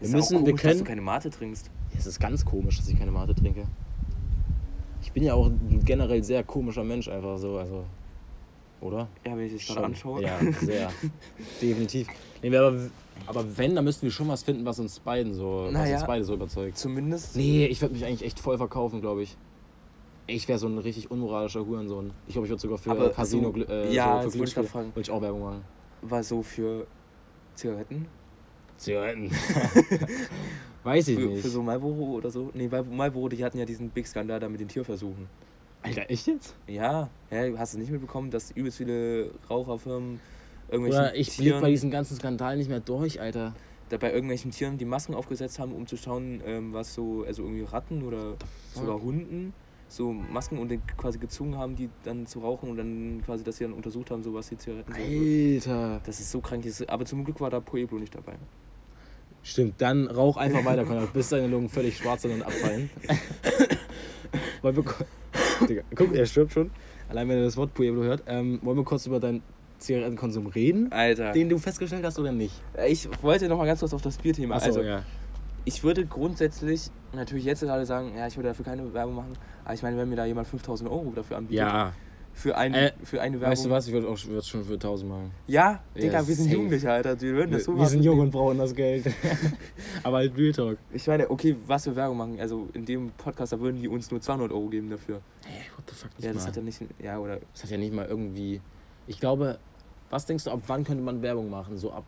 Wir ist müssen, auch wir komisch, dass können. du keine Mate trinkst. Ja, es ist ganz komisch, dass ich keine Mate trinke. Ich bin ja auch ein generell sehr komischer Mensch, einfach so, also. Oder? Ja, wenn ich dich gerade Schon. anschaue. Ja, sehr. Definitiv. Nee, wir aber, aber wenn, dann müssten wir schon was finden, was uns beiden so, was Naja. uns beide so überzeugt. Zumindest. Nee, ich würde mich eigentlich echt voll verkaufen, glaube ich. Ich wäre so ein richtig unmoralischer Hurensohn. Ich glaube, ich würde sogar für Aber Casino, so- äh, ja, so für Glücksspiel, würde ich auch Werbung machen. War so für Zigaretten. Zigaretten. Weiß ich Für, nicht. für so Marlboro oder so. Nee, Marlboro, die hatten ja diesen Big Skandal da mit den Tierversuchen. Alter, echt jetzt? Ja, ja hast du nicht mitbekommen, dass übelst viele Raucherfirmen irgendwelchen Oder ich blick bei diesen ganzen Skandalen nicht mehr durch, Alter. da bei irgendwelchen Tieren die Masken aufgesetzt haben, um zu schauen, ähm, was so, also irgendwie Ratten oder sogar Hunden so Masken und quasi gezwungen haben, die dann zu rauchen und dann quasi, dass sie dann untersucht haben, so was die Zigaretten sind. Alter. Das ist so krank, aber zum Glück war da Pueblo nicht dabei. Stimmt, dann rauch einfach weiter, Konrad, bis deine Lungen völlig schwarz sind und abfallen. wollen wir Digga, guck, er stirbt schon. Allein wenn er das Wort Pueblo hört. Ähm, wollen wir kurz über deinen Zigarettenkonsum reden? Alter. Den du festgestellt hast oder nicht? Ich wollte noch mal ganz kurz auf das Bierthema. Achso, also, ja. ich würde grundsätzlich natürlich jetzt gerade sagen, ja, ich würde dafür keine Werbung machen. Aber ich meine, wenn mir da jemand 5000 Euro dafür anbietet, Ja, für, ein, Äh, für eine Werbung. weißt du was? Ich würde auch würd's schon für 1000 machen. Ja, Digga, Ja, wir sind. Jugendliche, Alter. Wir würden das so wir machen. sind jung und brauchen das Geld. Aber halt Real Talk. Ich meine, okay, was für Werbung machen. Also in dem Podcast, da würden die uns nur 200 Euro geben dafür. Hey, what the fuck, nicht Ja, das mal. hat ja nicht. Ja, oder. Das hat ja nicht mal irgendwie. Ich glaube, was denkst du, ab wann könnte man Werbung machen? So ab,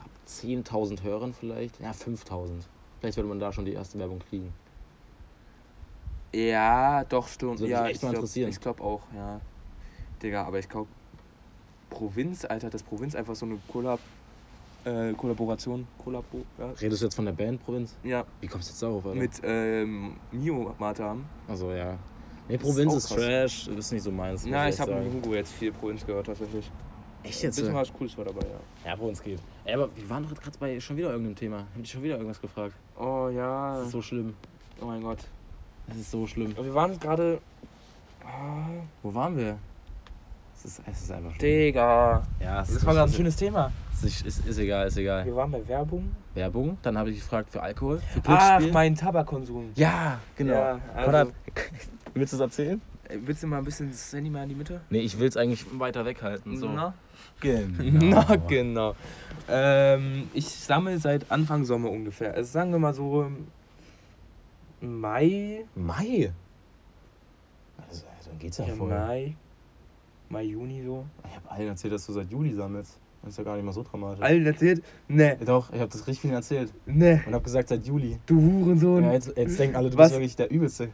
ab 10.000 Hörern vielleicht? Ja, 5.000. Vielleicht würde man da schon die erste Werbung kriegen. Ja, doch, stimmt. Würde ja, echt ich mal glaub- interessieren. Ich glaube auch, ja. Digga, aber ich glaube, Provinz, Alter, dass Provinz einfach so eine Kollab äh, Kollaboration, Kollabo, ja, Redest du jetzt von der Band Provinz? ja Wie kommst du jetzt darauf, Alter? mit ähm, Mio haben. Also ja. Nee, ist Provinz ist, krass. Trash, das ist nicht so meins. Na, ich echt habe mit Hugo jetzt viel Provinz gehört, tatsächlich. Echt Ein jetzt? bisschen äh? was Cooles war dabei, ja. Ja, Provinz geht. Ey, aber wir waren doch gerade bei schon wieder irgendeinem Thema. Haben dich schon wieder irgendwas gefragt? Oh ja. Das ist so schlimm. Oh mein Gott. Das ist so schlimm. Wir waren gerade. Ah, Wo waren wir? Es ist, es ist einfach schlimm. Digga. Ja, es Das ist, war gerade ein ist, schönes Thema. ist, ist, ist egal, ist egal. Wir waren bei Werbung. Werbung, dann habe ich gefragt für Alkohol, für Ach, Glücksspiel. mein Tabakkonsum. ja, genau. Ja, also- willst du es erzählen? Äh, Willst du mal ein bisschen das Handy mal in die Mitte? Nee, ich will es eigentlich weiter weghalten. So. Na? Genau. Na, genau. Ähm, ich sammle seit Anfang Sommer ungefähr. Also sagen wir mal so im Mai. Mai. Also, dann geht's ja Ja, voll. Mai. Mai, Juni so. Ich habe allen erzählt, dass du seit Juli sammelst. Das ist ja gar nicht mal so dramatisch. Allen erzählt? Ne, Ja, Doch, ich habe das richtig vielen erzählt. ne. Und habe gesagt, seit Juli. Du Hurensohn. Ja, jetzt, jetzt denken alle, du Was? bist wirklich der Übelste.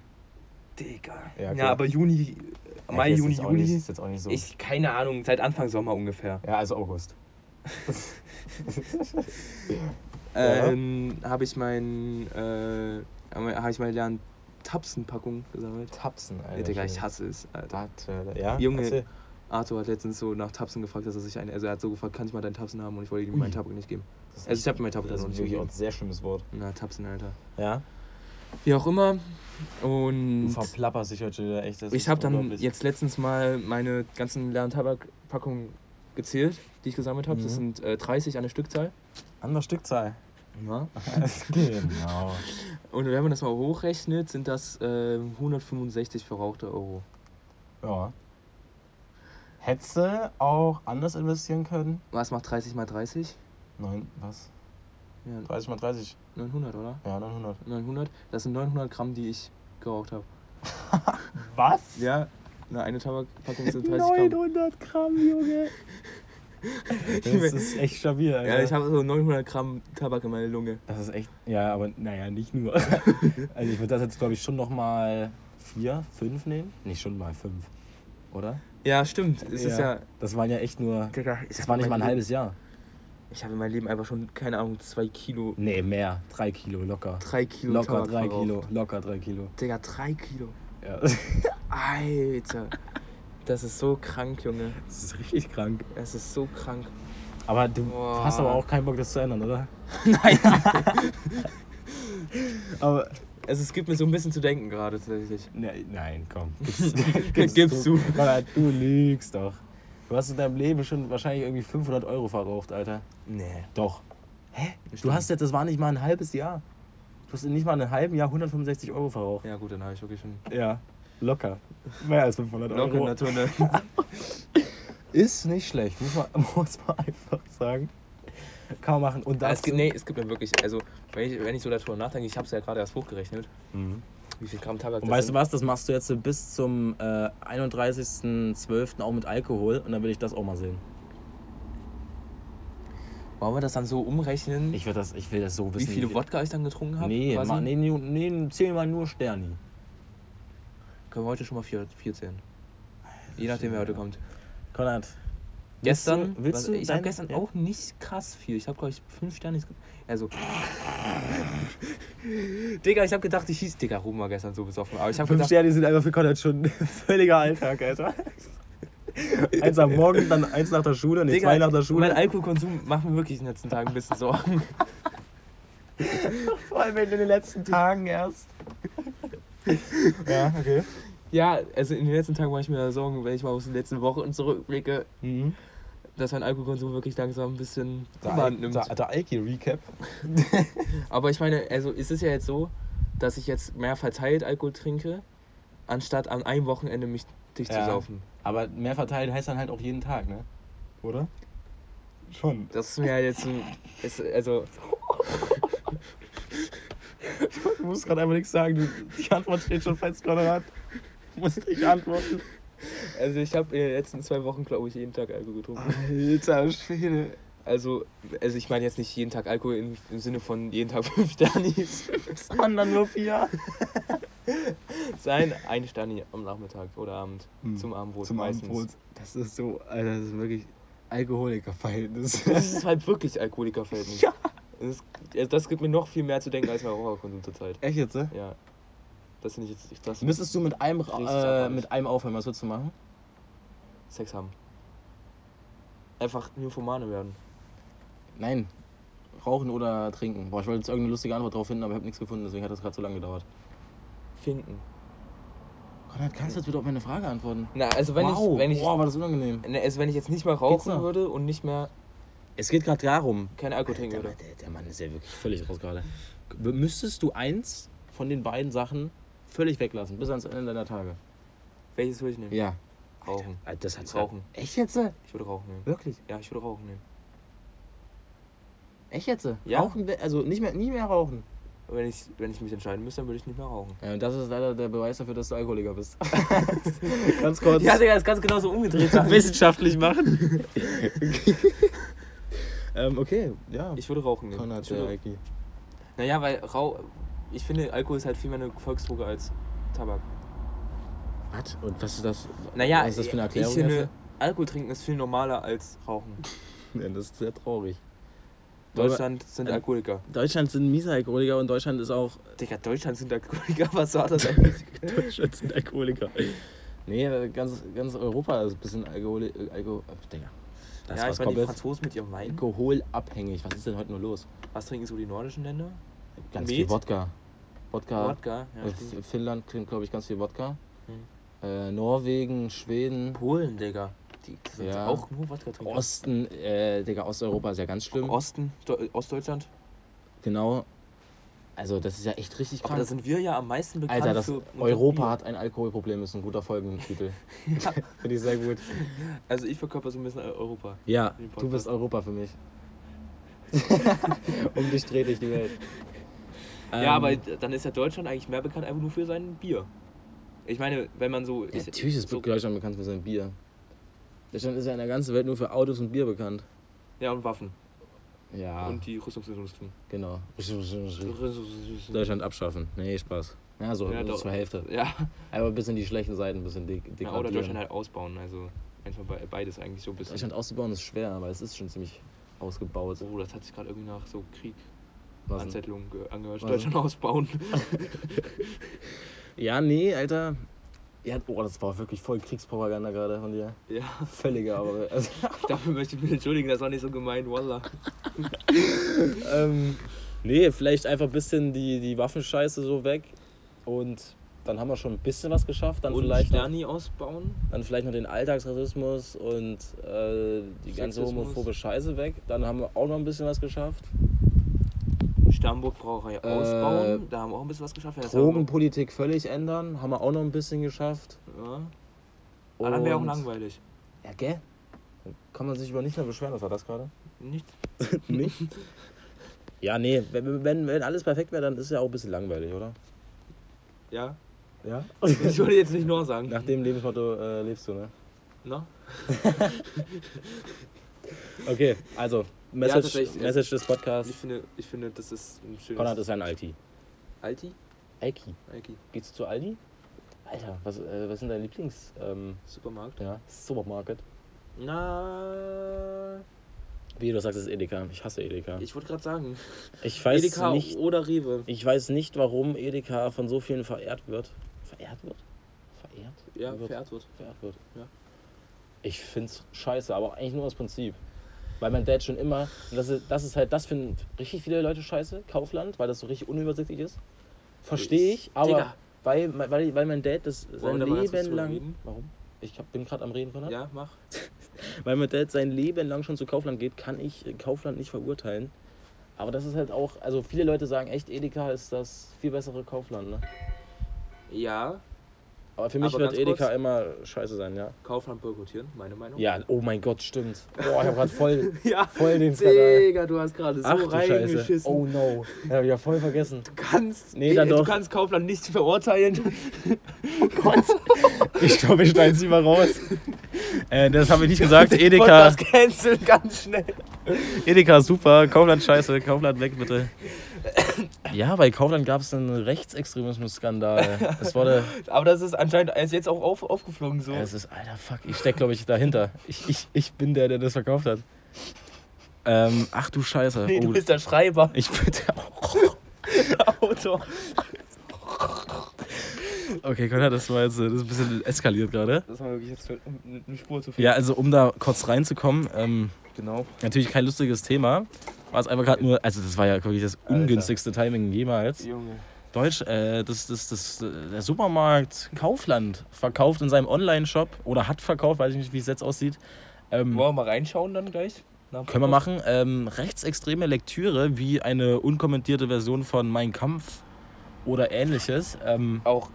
Digga. Ja, Ja, aber Juni, Mai, Ja, ist Juni, Juli. Nicht, ist jetzt auch nicht so. Ich, keine Ahnung, seit Anfang Sommer ungefähr. ja, also August. Ähm, habe ich mein, äh, habe ich meine leeren Tapsen-Packung gesammelt. Tapsen, Alter. Ja, Digga, ich hasse es, Alter. Warte, ja? Junge, Erzähl. Arthur hat letztens so nach Tapsen gefragt, dass er sich eine, also er hat so gefragt, kann ich mal deinen Tapsen haben und ich wollte ihm meinen Tabak nicht geben. Das ist Also ich habe meinen Tabak das noch ist nicht wirklich auch ein gegeben. sehr schlimmes Wort. Na, Tapsen, Alter. Ja? Wie auch immer. Du Und verplapperst dich heute wieder echt. das ich habe dann jetzt letztens mal meine ganzen leeren Tabakpackungen gezählt, die ich gesammelt habe. Das Mhm. sind äh, 30 an der Stückzahl. An der Stückzahl. Ja. genau. Und wenn man das mal hochrechnet, sind das äh, 165 verrauchte Euro. Ja. Hättest du auch anders investieren können? Was macht 30 mal 30? Nein, was? Ja, 30 mal 30. 900, oder? Ja, 900. 900? Das sind 900 Gramm, die ich geraucht habe. Was? Ja, na, eine Tabakpackung sind 30 Gramm. 900 Gramm, Junge. Das ist echt stabil, Alter. Ja, ich habe so 900 Gramm Tabak in meiner Lunge. Das ist echt. Ja, aber naja, nicht nur. also ich würde das jetzt, glaube ich, schon nochmal vier, fünf nehmen. Nicht schon mal fünf. Oder? Ja, stimmt. Es ist ja. Das waren ja echt nur. Das war nicht mal ein halbes Jahr. Ich habe in meinem Leben einfach schon, keine Ahnung, zwei Kilo, Nee, mehr. Drei Kilo, locker. drei Kilo Locker Tabak drei verraucht. Kilo. Locker drei Kilo. Digga, drei Kilo. Ja. Alter. Das ist so krank, Junge. Das ist richtig krank. Es ist so krank. Aber du Boah. hast aber auch keinen Bock, das zu ändern, oder? Nein. Aber. Also es gibt mir so ein bisschen zu denken gerade tatsächlich. Ne, nein, komm. Gib's zu. Konrad, du lügst doch. Du hast in deinem Leben schon wahrscheinlich irgendwie 500 Euro verraucht, Alter. Nee. Doch. Hä? Du hast jetzt, das war nicht mal ein halbes Jahr. Du hast in nicht mal in einem halben Jahr 165 Euro verraucht. Ja gut, dann habe ich wirklich schon Ja. Locker. Mehr als 500 locker in der Tonne. Ist nicht schlecht, muss man, muss man einfach sagen. Kann man machen. Und Ja, das. es gibt, nee, es gibt mir wirklich, also wenn ich, wenn ich so darüber nachdenke, ich habe es ja gerade erst hochgerechnet, Mhm. Wie viel Gramm Tabak Und weißt du was, das machst du jetzt bis zum äh, 31.12. auch mit Alkohol und dann will ich das auch mal sehen. Wollen wir das dann so umrechnen, Ich will das, ich will das so wie wissen. viele Wodka ich dann getrunken habe? Nee, quasi? ma, nee, nee, nee, zähl mal nur Sterni. Können wir heute schon mal vier, vier zählen. Je nachdem, wer heute kommt. Konrad. Gestern, willst du ich habe gestern ja? auch nicht krass viel. Ich habe, glaube ich, fünf Sterne. Also. Digga, ich habe gedacht, ich hieß. Digga, Ruben war gestern so besoffen. Aber ich habe Fünf gedacht. Sterne sind einfach für Konrad schon völliger Alltag, Alter. eins am Morgen, dann eins nach der Schule, nee, Digga, zwei nach der Mein Schule. Alkoholkonsum macht mir wirklich in den letzten Tagen ein bisschen Sorgen. Vor allem in den letzten Tagen erst. ja, okay. Ja, also in den letzten Tagen mache ich mir Sorgen, wenn ich mal aus den letzten Wochen zurückblicke, Mhm. dass mein Alkoholkonsum wirklich langsam ein bisschen Der, Al nimmt. der, der Alki-Recap. Aber ich meine, also ist es ja jetzt so, dass ich jetzt mehr verteilt Alkohol trinke, anstatt an einem Wochenende mich dicht Ja. zu saufen. Aber mehr verteilt heißt dann halt auch jeden Tag, ne? Oder? Schon. Das ist mir halt jetzt so. Ist, also, Du musst gerade einfach nichts sagen. Die Antwort steht schon fest, Konrad. Du musst nicht antworten. also ich habe in den letzten zwei Wochen, glaube ich, jeden Tag Alkohol getrunken. Alter Schwede. Also, also ich meine jetzt nicht jeden Tag Alkohol im, im Sinne von jeden Tag fünf Sternis. Sondern nur vier. Sein ein Sterni am Nachmittag oder Abend. Hm. Zum Abendbrot Zum meistens. Abendbrot. Das ist so, Alter, das ist wirklich Alkoholikerverhältnis. Das ist halt wirklich Alkoholikerverhältnis. Ja. Das, also das gibt mir noch viel mehr zu denken als mein Raucherkonsum zurzeit. Echt jetzt, ne? Ja. Das finde ich jetzt. ich- Das Müsstest du mit einem, äh, mit einem aufhören, was würdest du machen? Sex haben. Einfach Nymphomane werden. Nein. Rauchen oder trinken? Boah, ich wollte jetzt irgendeine lustige Antwort drauf finden, aber ich habe nichts gefunden, deswegen hat das gerade so lange gedauert. Finken. Konrad, kannst du jetzt bitte auf meine Frage antworten? Na, also wenn wow, ich. Wenn ich Boah, war das unangenehm. ne, also wenn ich jetzt nicht mehr rauchen würde und nicht mehr Es geht gerade darum. keinen Alkohol trinken würde. der, der Mann ist ja wirklich völlig raus gerade. Müsstest du eins von den beiden Sachen völlig weglassen, bis ans Ende deiner Tage? Welches würde ich nehmen? Ja. Rauchen. Alter, Das hat's Rauchen. Echt jetzt? Ich würde Rauchen nehmen. Wirklich? Ja, ich würde Rauchen nehmen. Echt jetzt? Ja. Rauchen, also nicht mehr, nie mehr rauchen. Wenn ich, wenn ich mich entscheiden müsste, dann würde ich nicht mehr rauchen. Ja, und das ist leider der Beweis dafür, dass du Alkoholiker bist. Ganz kurz. Ja, Digga, das kannst du genauso umgedreht wissenschaftlich machen. ähm, okay, ja. Ich würde Rauchen nehmen. Konrad, Ich würde, naja, weil Rau ich finde, Alkohol ist halt viel mehr eine Volksdroge als Tabak. Was? Und was ist das? Naja, was ist das für eine Erklärung ich finde, dafür? Alkohol trinken ist viel normaler als Rauchen. Ja, das ist sehr traurig. Deutschland sind äh, Alkoholiker. Deutschland sind miese Alkoholiker und Deutschland ist auch. Digga, Deutschland sind Alkoholiker, was war das eigentlich? Deutschland sind Alkoholiker. Nee, ganz, ganz Europa ist ein bisschen Alkohol. Alkohol Digga. Das ja, ich meine, die Franzosen mit ihrem Wein. alkoholabhängig. Was ist denn heute nur los? Was trinken so die nordischen Länder? Ganz Met? viel Wodka. Wodka. Wodka, ja. F- Finnland trinkt, glaube ich, ganz viel Wodka. Hm. Äh, Norwegen, Schweden, Polen, Digga. Die sind Ja. auch nur Wodka trinken. Osten, äh, Digga, Osteuropa ist ja ganz schlimm. Osten, Do Ostdeutschland. Genau. Also, das ist ja echt richtig Aber da sind wir ja am meisten bekannt Alter, das für Europa Bier. hat ein Alkoholproblem, ist ein guter Folgentitel. Ja. Finde ich sehr gut. Also ich verkörper so ein bisschen Europa. Ja, du bist Europa für mich. um dich dreht dich die Welt. Ja, Ähm, aber dann ist ja Deutschland eigentlich mehr bekannt einfach nur für sein Bier. Ich meine, wenn man so... Ja, natürlich ist so, Deutschland bekannt für sein Bier. Deutschland ist ja in der ganzen Welt nur für Autos und Bier bekannt. Ja, und Waffen. Ja, Und die Rüstungsindustrie. genau. Deutschland abschaffen. Nee, Spaß. Ja, so Ja, zur Hälfte. Ja. Aber ein bisschen die schlechten Seiten, ein bisschen de ja oder Deutschland halt ausbauen. Also einfach be- beides eigentlich so ein bisschen. Deutschland auszubauen ist schwer, aber es ist schon ziemlich ausgebaut. Oh, das hat sich gerade irgendwie nach so Krieg, Was? Anzettlung ge- angehört. Deutschland ausbauen. Ja, nee, Alter. Ja, oh, das war wirklich voll Kriegspropaganda gerade von dir. ja. Völliger, aber. Also, Dafür möchte ich mich entschuldigen, das war nicht so gemeint, Wallah. ähm, nee, vielleicht einfach ein bisschen die, die Waffenscheiße so weg. Und dann haben wir schon ein bisschen was geschafft. Dann, Und vielleicht, noch, Sterni ausbauen. dann vielleicht noch den Alltagsrassismus und äh, die ganze homophobe Scheiße weg. Dann haben wir auch noch ein bisschen was geschafft. Sternburg Brauerei Äh, ausbauen. Da haben wir auch ein bisschen was geschafft. Ja, das Drogenpolitik völlig ändern. Haben wir auch noch ein bisschen geschafft. Ja. Aber dann wäre auch Und- langweilig. Ja, gell? Dann kann man sich über nichts mehr beschweren, was war das gerade? Nicht? Nicht? Ja, nee, wenn, wenn, wenn alles perfekt wäre, dann ist es ja auch ein bisschen langweilig, oder? Ja. Ja. Ich würde jetzt nicht nur sagen. Nach dem Lebensmotto äh, lebst du, ne? Na? Okay, also, Message, tatsächlich, Message des Ich Podcasts. finde, ich finde, das ist ein schönes. Konrad ist ein Alti. Alti? Alki. Alki. Gehst du zu Aldi? Alter, was, äh, was sind deine Lieblings... Ähm, Supermarkt. ja, Supermarket? Na. Wie du sagst, es ist Edeka. Ich hasse Edeka. Ich wollte gerade sagen. Ich weiß Edeka nicht... oder Rewe. Ich weiß nicht, warum Edeka von so vielen verehrt wird. Verehrt wird? Verehrt? Ja, wird. verehrt wird. verehrt wird. Ja. Ich find's scheiße, aber eigentlich nur aus Prinzip. Weil mein Dad schon immer, das ist, das ist halt, das finden richtig viele Leute scheiße, Kaufland, weil das so richtig unübersichtlich ist. Verstehe ich, aber Digga. weil, weil, weil mein Dad das sein kurz Leben lang. Warum? Ich hab, bin gerade am Reden von Ja, mach. Weil mein Dad sein Leben lang schon zu Kaufland geht, kann ich Kaufland nicht verurteilen. Aber das ist halt auch, also viele Leute sagen echt, Edeka ist das viel bessere Kaufland, ne? Ja, Aber für mich Aber wird Edeka kurz. immer scheiße sein, ja. Kaufland boykottieren, meine Meinung. Ja, oh mein Gott, stimmt. Boah, ich hab grad voll, ja. voll den Skandal. Digga, du hast gerade so Ach reingeschissen. Oh no. Ja, hab ich ja voll vergessen. Du kannst, Nee, dann du doch. kannst Kaufland nicht verurteilen. Ich glaube, ich schneide sie mal raus. äh, das habe ich nicht gesagt. Edeka, Podcast canceln ganz schnell. Edeka super. Kaufland scheiße. Kaufland weg, bitte. Ja, bei Kaufland gab es einen Rechtsextremismus-Skandal. Es wurde. Aber das ist anscheinend er ist jetzt auch auf, aufgeflogen so. Es ist, alter, fuck. Ich steck, glaube ich, dahinter. Ich, ich, ich bin der, der das verkauft hat. Ähm, ach du Scheiße. nee, Oh, du bist der Schreiber. ich bin der Autor. Okay, Konrad, das war jetzt das ist ein bisschen eskaliert gerade. Das war wirklich jetzt eine Spur zu viel. Ja, also um da kurz reinzukommen, ähm, genau. natürlich kein lustiges Thema. War es einfach gerade nur, also das war ja wirklich das ungünstigste Timing jemals. Junge. Deutsch, äh, das, das, das, der Supermarkt Kaufland verkauft in seinem Online-Shop oder hat verkauft, weiß ich nicht, wie es jetzt aussieht. Ähm, Wollen wir mal reinschauen dann gleich? Können wir machen. Ähm, rechtsextreme Lektüre wie eine unkommentierte Version von Mein Kampf oder ähnliches. Ähm, Auch,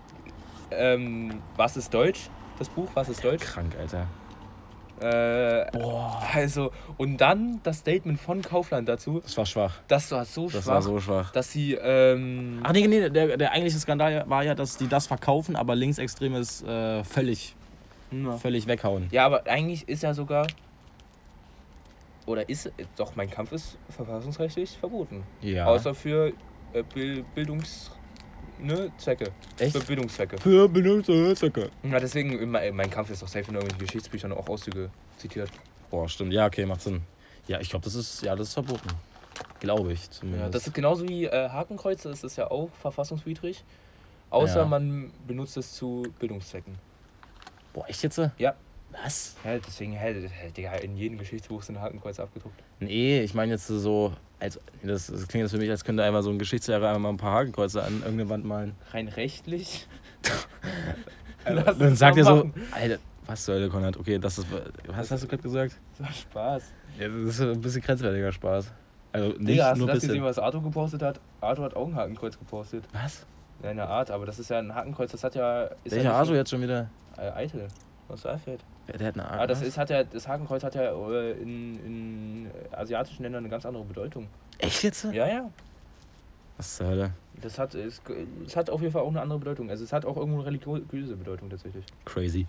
ähm, was ist Deutsch? das Buch, was ist Deutsch? Krank, Alter. Äh, Boah. also, und dann das Statement von Kaufland dazu, Das war schwach. das war so Das schwach, war so schwach. dass sie, ähm, Ach nee, nee, der, der eigentliche Skandal war ja, dass die das verkaufen, aber Linksextremes äh, völlig, ja. völlig weghauen. ja, aber eigentlich ist ja sogar, oder ist, doch, mein Kampf ist verfassungsrechtlich verboten. Ja. Außer für äh, Bil- Bildungs... Ne, Zwecke. Echt? Für Bildungszwecke. Für Benutzerzacke. Ja, deswegen, äh, mein mein Kampf ist doch safe in irgendwelchen Geschichtsbüchern auch Auszüge zitiert. Boah, stimmt. Ja, okay, macht Sinn. Ja, ich glaube, das ist, ja, das ist verboten. Glaube ich zumindest. Ja, das ist genauso wie äh, Hakenkreuze, das ist ja auch verfassungswidrig. Außer Ja. man benutzt es zu Bildungszwecken. Boah, echt jetzt? Ja. Was? Ja, deswegen, hä, Digga, in jedem Geschichtsbuch sind Hakenkreuze abgedruckt. Nee, ich meine jetzt so, als, das, das klingt jetzt für mich, als könnte einmal so ein Geschichtslehrer einmal ein paar Hakenkreuze an irgendeine Wand malen. Rein rechtlich. Dann Lass sagt es er so. Alter, was zur Hölle, Konrad? Okay, das ist, was hast du gerade gesagt? Das war Spaß. Ja, das ist ein bisschen grenzwertiger Spaß. Also nicht Digga, hast nur du das gesehen, bisschen. was Arthur gepostet hat? Arthur hat auch ein Hakenkreuz gepostet. Was? Ja, in der Art, aber das ist ja ein Hakenkreuz, das hat ja. Ist Welcher ja Arthur jetzt schon wieder? Eitel. Aus Alfred. Der, der hat eine Art. Ah, das ist, hat ja, das Hakenkreuz hat ja äh, in, in asiatischen Ländern eine ganz andere Bedeutung. Echt jetzt? Ja, ja. Was zur Hölle? Das hat, es, es hat auf jeden Fall auch eine andere Bedeutung. Also es hat auch irgendwo eine religiöse Bedeutung tatsächlich. Crazy.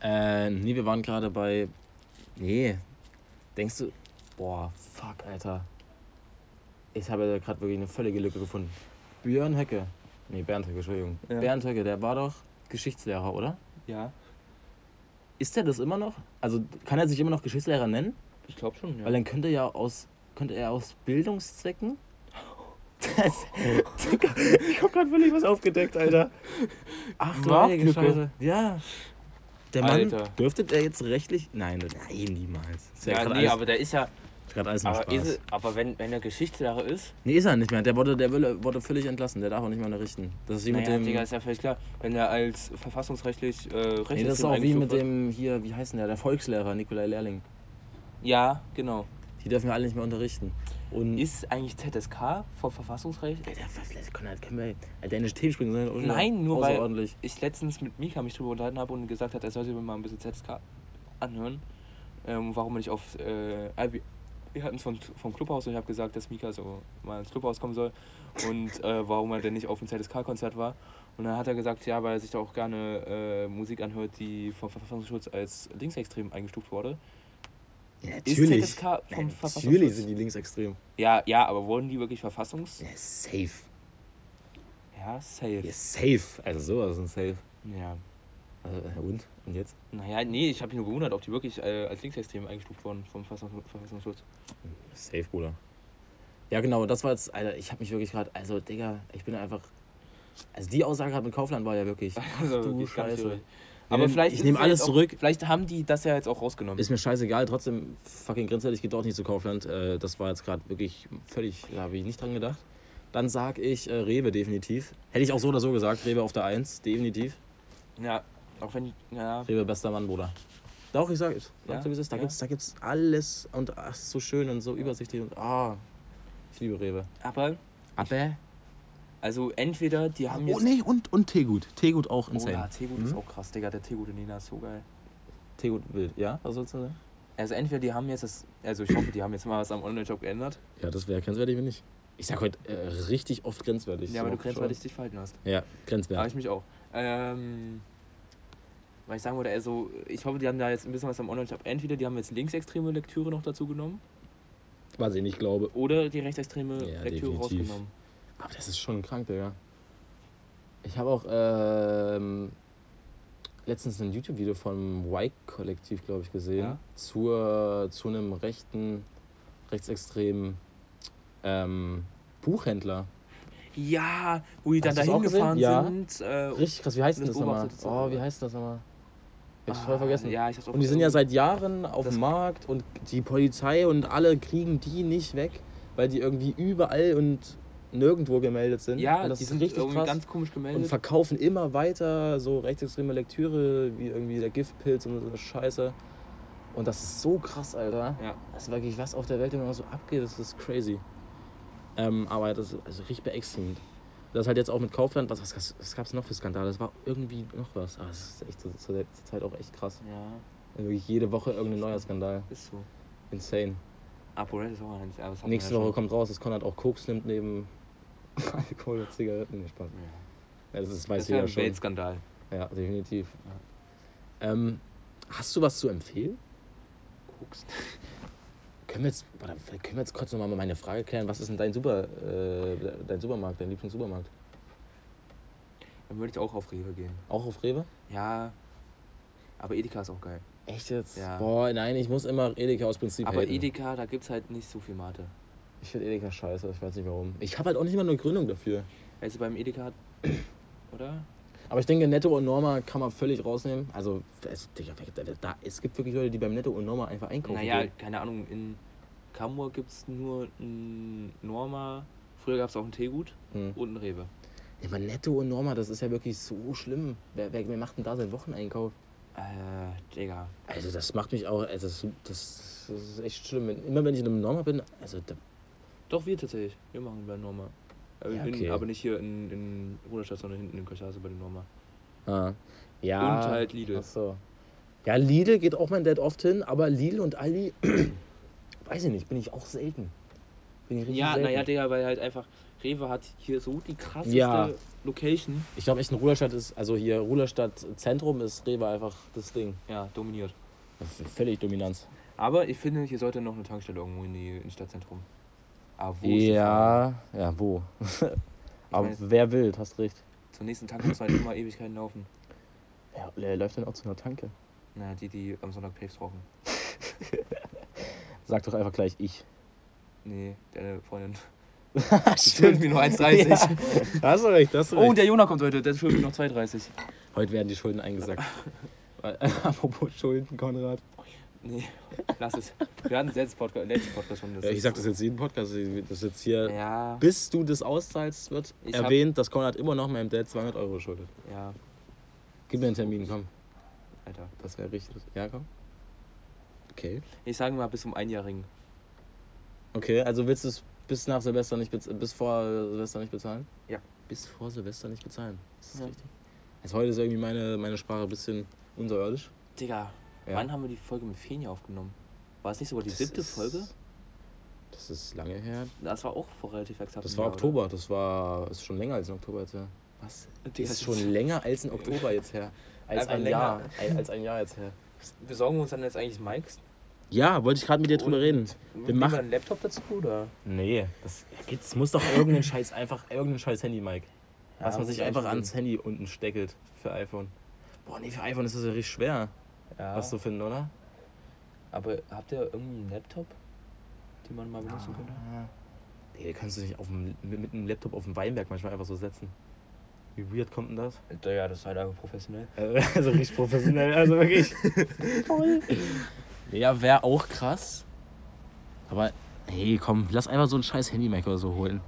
Äh, nee, wir waren gerade bei. Nee. Denkst du. Boah, fuck, Alter. Ich habe ja gerade wirklich eine völlige Lücke gefunden. Björn Höcke. Nee, Bernd Höcke, Entschuldigung. Ja. Bernd Höcke, der war doch Geschichtslehrer, oder? Ja. Ist der das immer noch? Also kann er sich immer noch Geschichtslehrer nennen? Ich glaube schon, ja. Weil dann könnte ja aus. Könnte er aus Bildungszwecken. Das, ich hab gerade völlig was aufgedeckt, Alter. Ach du heilige. Scheiße. Ja. Der Mann, Alter. dürfte der jetzt rechtlich. Nein, nein, niemals. Ist ja, grad nee, alles, aber der ist ja. Grad alles Aber, Spaß. ist, aber wenn, wenn er Geschichtslehrer ist, Nee, ist er nicht mehr. Der wurde, der wurde, völlig entlassen. Der darf auch nicht mehr unterrichten. Das ist wie mit naja, dem. Digga, ist ja völlig klar. Wenn er als verfassungsrechtlich äh, rechtsextrem nee, das ist auch wie mit wird- dem hier, wie heißt denn der? Der Volkslehrer, Nikolai Lehrling. Ja, genau. Die dürfen wir alle nicht mehr unterrichten. Und. Ist eigentlich ZSK vom Verfassungsrecht? Alter, was Konrad, können wir. Alter, deine Themen springen sind Nein, nur weil- ich letztens mit Mika mich drüber unterhalten habe und gesagt hat, er sollte mir mal ein bisschen ZSK anhören. Ähm, warum er nicht auf. Äh, wir- hatten es vom, vom Clubhaus und ich habe gesagt, dass Mika so mal ins Clubhaus kommen soll und äh, warum er denn nicht auf dem ZSK-Konzert war. Und dann hat er gesagt, ja, weil er sich da auch gerne äh, Musik anhört, die vom Verfassungsschutz als linksextrem eingestuft wurde. Ja, Ist ZSK vom Nein, Verfassungsschutz? natürlich sind die linksextrem. Ja, ja, aber wurden die wirklich verfassungs... Ja, safe. Ja, safe. Ja, safe. Also sowas sind safe. Ja. Also, und? Und jetzt? Naja, nee, ich habe mich nur gewundert, ob die wirklich äh, als linksextrem eingestuft wurden vom Verfassungs- Verfassungsschutz. Safe, Bruder. Ja, genau, das war jetzt, Alter, ich habe mich wirklich gerade, also, Digga, ich bin einfach. Also, die Aussage gerade mit Kaufland war ja wirklich. Also, du Scheiße. Aber vielleicht ich nehme es alles auch, zurück. Vielleicht haben die das ja jetzt auch rausgenommen. Ist mir scheißegal, trotzdem fucking grenzwertig, geht doch nicht zu Kaufland. Äh, das war jetzt gerade wirklich völlig, da habe ich nicht dran gedacht. Dann sag ich äh, Rewe definitiv. Hätte ich auch so oder so gesagt, Rewe auf der 1, definitiv. ja, auch wenn ja, Rewe bester Mann, Bruder. Doch, ich sag es. Ja? So, wie es ist. Da Ja? gibt's, da gibt's alles und ach, es ist so schön und so übersichtlich und ah, ich liebe Rewe. aber Aber also entweder die haben oh jetzt nee und und Teegut, Teegut auch Oh insane. ja, Teegut Mhm. ist auch krass, Digga, der Teegut in Nina ist so geil. Teegut wild, ja? Was sollst du sagen? Also entweder die haben jetzt das, also ich hoffe, die haben jetzt mal was am Online-Shop geändert. Ja, das wäre grenzwertig, wenn nicht. Ich sag heute äh, richtig oft grenzwertig. Ja, aber So du grenzwertig dich verhalten hast. schon. Ja, Aber grenzwertig. ich mich auch. Ähm, weil ich sagen wollte, also ich hoffe, die haben da jetzt ein bisschen was am Online-Shop. Entweder die haben jetzt linksextreme Lektüre noch dazu genommen Was ich nicht glaube. oder die rechtsextreme Ja, Lektüre definitiv. rausgenommen. Aber das ist schon krank, Digga. Ich habe auch ähm, letztens ein YouTube-Video vom Y-Kollektiv, glaube ich, gesehen. Ja? Zur, zu einem rechten, rechtsextremen ähm, Buchhändler. Ja, wo die dann dahin gefahren Ja. sind. Äh, Richtig krass, wie heißt denn Das das nochmal? Oh, wie heißt das nochmal? Ich hab's ah, voll vergessen. Ja, ich hab's auch Und die sind ja seit Jahren auf dem Markt und die Polizei und alle kriegen die nicht weg, weil die irgendwie überall und nirgendwo gemeldet sind. Ja, und das die ist sind richtig krass. ganz komisch und gemeldet. verkaufen immer weiter so rechtsextreme Lektüre wie irgendwie der Giftpilz und so eine Scheiße. Und das ist so krass, Alter. Ja. Das ist wirklich, was auf der Welt immer so abgeht, das ist crazy. Ähm, aber das ist also richtig beängstigend. Das halt jetzt auch mit Kaufland, was, was, was gab es noch für Skandale? Das war irgendwie noch was. Ah, das ist echt zur, zur Zeit auch echt krass. Ja, Also wirklich jede Woche irgendein neuer Skandal. ist so. Insane. ApoRed ist auch eins. aber das Nächste ja Woche kommt raus, dass Konrad auch Koks nimmt neben Alkohol und Zigaretten. Nee, Spaß. Ja. Ja, das ist, Das weiß wäre jeder ein schon. Weltskandal. Ja, definitiv. Ähm, hast du was zu empfehlen? Guckst. Können wir jetzt, vielleicht können wir jetzt kurz nochmal meine Frage klären. Was ist denn dein, Super, äh, dein Supermarkt, dein Lieblingssupermarkt? Dann würde ich auch auf Rewe gehen. Auch auf Rewe? Ja. Aber Edeka ist auch geil. Echt jetzt? Ja. Boah, nein, ich muss immer Edeka aus Prinzip Aber haten. Edeka, da gibt es halt nicht so viel Mate. Ich finde Edeka scheiße, ich weiß nicht warum. Ich habe halt auch nicht mal eine Gründung dafür. Also beim Edeka, oder? Aber ich denke, Netto und Norma kann man völlig rausnehmen. Also, es, da, es gibt wirklich Leute, die beim Netto und Norma einfach einkaufen Naja, gehen. keine Ahnung, in Hamburg gibt es nur ein Norma. Früher gab es auch ein Teegut Hm. und ein Rewe. Ja, aber Netto und Norma, das ist ja wirklich so schlimm. Wer, wer, wer macht denn da seinen Wocheneinkauf? Äh, Digga. Also das macht mich auch, also das, das, das ist echt schlimm. Immer wenn ich in einem Norma bin, also da, Doch, wir tatsächlich. Wir machen bei Norma. Aber, Ja, in, okay. aber nicht hier in, in Ruderstadt, sondern hinten in Kirchhase bei den Norma. ah, ja. Und halt Lidl. Ach so. Ja, Lidl geht auch mein Dad oft hin, aber Lidl und Aldi, weiß ich nicht, bin ich auch selten. Bin ich richtig Ja, selten. naja, Digga, weil halt einfach Rewe hat hier so die krasseste Ja. Location. Ich glaube echt, in Ruderstadt ist, also hier Ruderstadt Zentrum ist Rewe einfach das Ding. Ja, dominiert. Völlig Dominanz. Aber ich finde, hier sollte noch eine Tankstelle irgendwo in die Innenstadtzentrum. Aber wo die Frage? Ja, ja, wo? aber meine- wer will, hast recht. Zur nächsten Tank muss halt immer Ewigkeiten laufen. Ja, wer läuft denn auch zu einer Tanke? Na, die, die am Sonntag Papes rauchen. Sag doch einfach gleich ich. Nee, deine Freundin. Stimmt. mir nur 1,30. Ja, hast du recht, hast du Oh, recht. und der Jona kommt heute, der schuldet mir noch 2,30. Heute werden die Schulden eingesackt. Apropos Schulden, Konrad. Nee, lass es. Wir hatten letzten Podcast, letzten Podcast schon. Das Ja, ich sag das jetzt jeden Podcast, das ist jetzt hier, Ja, bis du das auszahlst, wird Ich erwähnt, dass Konrad immer noch meinem Dad 200 Euro schuldet. ja, Gib mir einen Termin, komm. Alter. Das wäre richtig. Ja, komm. Okay. Ich sage mal bis zum Einjährigen. Okay, also willst du es bis nach Silvester nicht bis vor Silvester nicht bezahlen? Ja. Bis vor Silvester nicht bezahlen. Das ist Ja. richtig. Also heute ist irgendwie meine, meine Sprache ein bisschen unterirdisch. Digga, Ja. wann haben wir die Folge mit Feni aufgenommen? War es nicht sogar die Das siebte ist- Folge? Das ist lange her. Das war auch vor relativ exakt. Das war Jahr, Oktober. Das war ist schon länger als ein Oktober jetzt her. Was? Oder? Das ist schon länger als ein Oktober jetzt her. Als ein länger. Jahr. Als ein Jahr jetzt her. Besorgen wir uns dann jetzt eigentlich Mikes? Ja, wollte ich gerade mit dir drüber Und reden. Wir machen- einen Laptop dazu, oder? Nee, das geht's, muss doch irgendein Scheiß, einfach irgendein Scheiß Handy, Mike. Ja, was man sich ich einfach ans Handy unten steckelt für iPhone. Boah, nee, für iPhone ist das ja richtig schwer, Ja. was zu finden, oder? Aber habt ihr irgendwie einen Laptop, den man mal benutzen könnte? Ah. Nee, kannst du nicht auf dem, mit, einem Laptop auf dem Weinberg manchmal einfach so setzen. Wie weird kommt denn das? Ja, das ist halt einfach professionell. Also richtig professionell, also wirklich. Voll. Ja, wäre auch krass. Aber hey, komm, lass einfach so einen scheiß Handymaker oder so holen.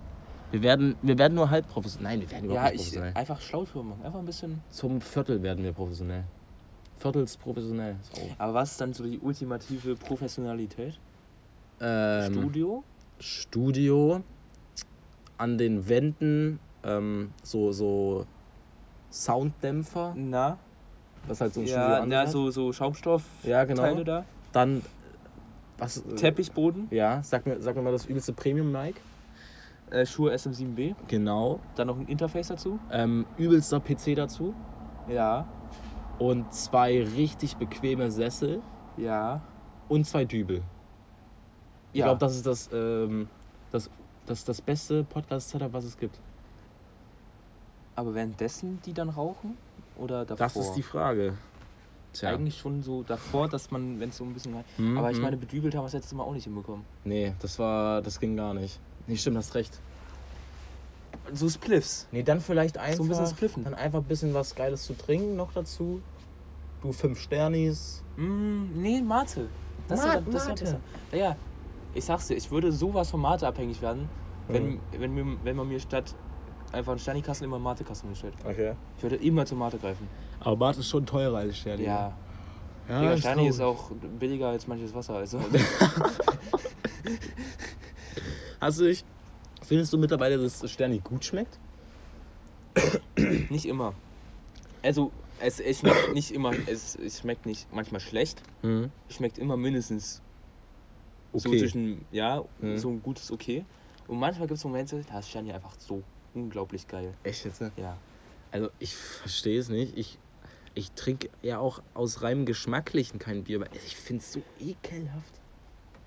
Wir werden, wir werden nur halb professionell. Nein, wir werden überhaupt Ja, nicht ich professionell. einfach schlau machen. Einfach ein bisschen. Zum Viertel werden wir professionell. Viertels professionell. So. Aber was ist dann so die ultimative Professionalität? Ähm, Studio? Studio. An den Wänden ähm, so, so Sounddämpfer, Na? was halt so ein Studio Ja, na, hat. so, so Schaumstoff. Ja, genau. Teile da. Dann was? äh, Teppichboden. Ja, sag mir, sag mir mal das übelste Premium-Mic. Äh, Schuhe SM7B. Genau. Dann noch ein Interface dazu. Ähm, übelster PC dazu. Ja. Und zwei richtig bequeme Sessel Ja. und zwei Dübel. Ich Ja. glaube, das ist das, ähm, das, das, das beste Podcast-Setup, was es gibt. Aber währenddessen die dann rauchen? Oder davor? Das ist die Frage. Tja. Eigentlich schon so davor, dass man, wenn es so ein bisschen. Mhm, Aber ich mhm. meine, bedübelt haben wir das letzte Mal auch nicht hinbekommen. Nee, das war. Das ging gar nicht. Nee, stimmt, hast recht. So Spliffs. Nee, dann vielleicht einfach. So ein bisschen spliffen. Dann einfach ein bisschen was Geiles zu trinken noch dazu. Du fünf Sternis. Mm, nee, Mate. Das Ma- wär- das wär Mate. Ja, ja, ich sag's dir, ich würde sowas von Mate abhängig werden, wenn, Mhm. wenn, mir, wenn man mir statt einfach einen Sternikasten immer einen Mate-Kasten hinstellt. Okay. Ich würde immer zur Mate greifen. Aber Bart ist schon teurer als Sterni. Ja, ja Digga, ist Sterni ist traurig. auch billiger als manches Wasser. Also. Hast du dich. Findest du mittlerweile, dass Sterni gut schmeckt? nicht immer. Also, es, es schmeckt nicht immer, es, es schmeckt nicht manchmal schlecht. Mhm. Es schmeckt immer mindestens so Okay. zwischen, ja, Mhm. so ein gutes Okay. Und manchmal gibt es Momente, da ist Stani einfach so unglaublich geil. Echt jetzt? ne? Ja. Also ich verstehe es nicht. Ich, ich trinke ja auch aus reinem Geschmacklichen kein Bier, aber ich finde es so ekelhaft.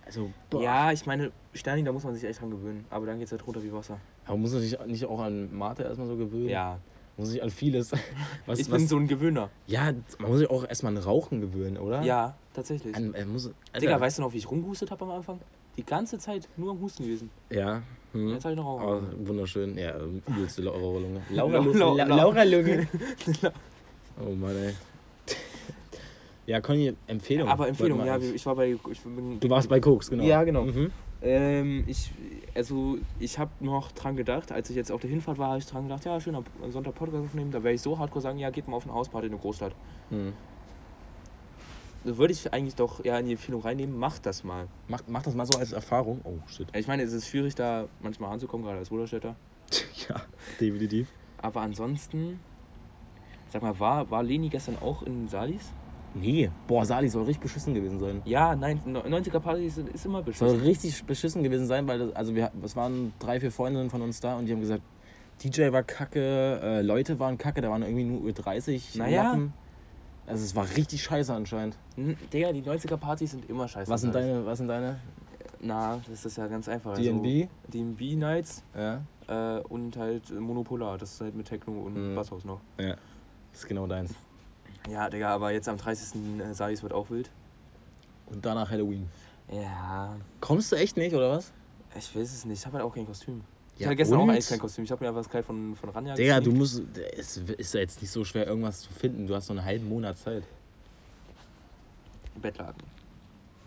Also, boah. Ja, ich meine, Stani, da muss man sich echt dran gewöhnen. Aber dann geht es halt runter wie Wasser. Aber muss man sich nicht auch an Mate erstmal so gewöhnen? Ja. Muss sich an vieles. Was, ich was, bin so ein Gewöhner. ja, man muss sich auch erstmal an Rauchen gewöhnen, oder? Ja, tatsächlich. An, er muss, Alter, Digga, weißt du noch, wie ich rumgehustet habe am Anfang? Die ganze Zeit nur am Husten gewesen. Ja. Hm. Jetzt habe ich noch Oh, Rauch. wunderschön. Ja, übelste Laura-Lunge. Lau- Laura-Lunge. Lau- La Lau- Laura-Lunge. oh Mann, ey. Ja, Conny, Empfehlung. Aber Empfehlung, ja, ich war bei. Ich bin, Du warst bei Koks, genau. Ja, genau. Mhm. Ähm, ich, also ich habe noch dran gedacht, als ich jetzt auf der Hinfahrt war, habe ich dran gedacht, ja, schön am Sonntag Podcast aufnehmen, da werde ich so hardcore sagen, ja, geht mal auf eine Hausparty in der Großstadt. Mhm. Da würde ich eigentlich doch ja in die Empfehlung reinnehmen, macht das mal. Mach, mach das mal so als Erfahrung. Oh, shit. Ich meine, es ist schwierig, da manchmal anzukommen, gerade als Ruderstädter. ja, definitiv. Aber ansonsten, sag mal, war, war Leni gestern auch in Salis? Nee, boah, Sali soll richtig beschissen gewesen sein. Ja, nein, 90er Partys ist immer Soll beschissen. richtig beschissen gewesen sein, weil das, also wir, es waren drei, vier Freundinnen von uns da und die haben gesagt, DJ war kacke, äh, Leute waren kacke, da waren irgendwie nur Ü30 Naja. Lappen. Also es war richtig scheiße anscheinend. N- Digga, die 90er Partys sind immer scheiße. Was sind deine, was sind deine? Na, das ist ja ganz einfach. D&B? Also, DB Nights Ja. äh, und halt Monopolar. Das ist halt mit Techno und Mhm. Basshaus noch. Ja. Das ist genau deins. Ja, Digga, aber jetzt am 30. äh, Salis wird auch wild. Und danach Halloween. Ja, Kommst du echt nicht, oder was? ich weiß es nicht. Ich habe halt auch kein Kostüm. Ich Ja, hatte gestern und? auch eigentlich kein Kostüm. Ich habe mir einfach das Kleid von, von Ranja Digga, du musst. Es ist ja jetzt nicht so schwer, irgendwas zu finden. Du hast so einen halben Monat Zeit. Bettlaken.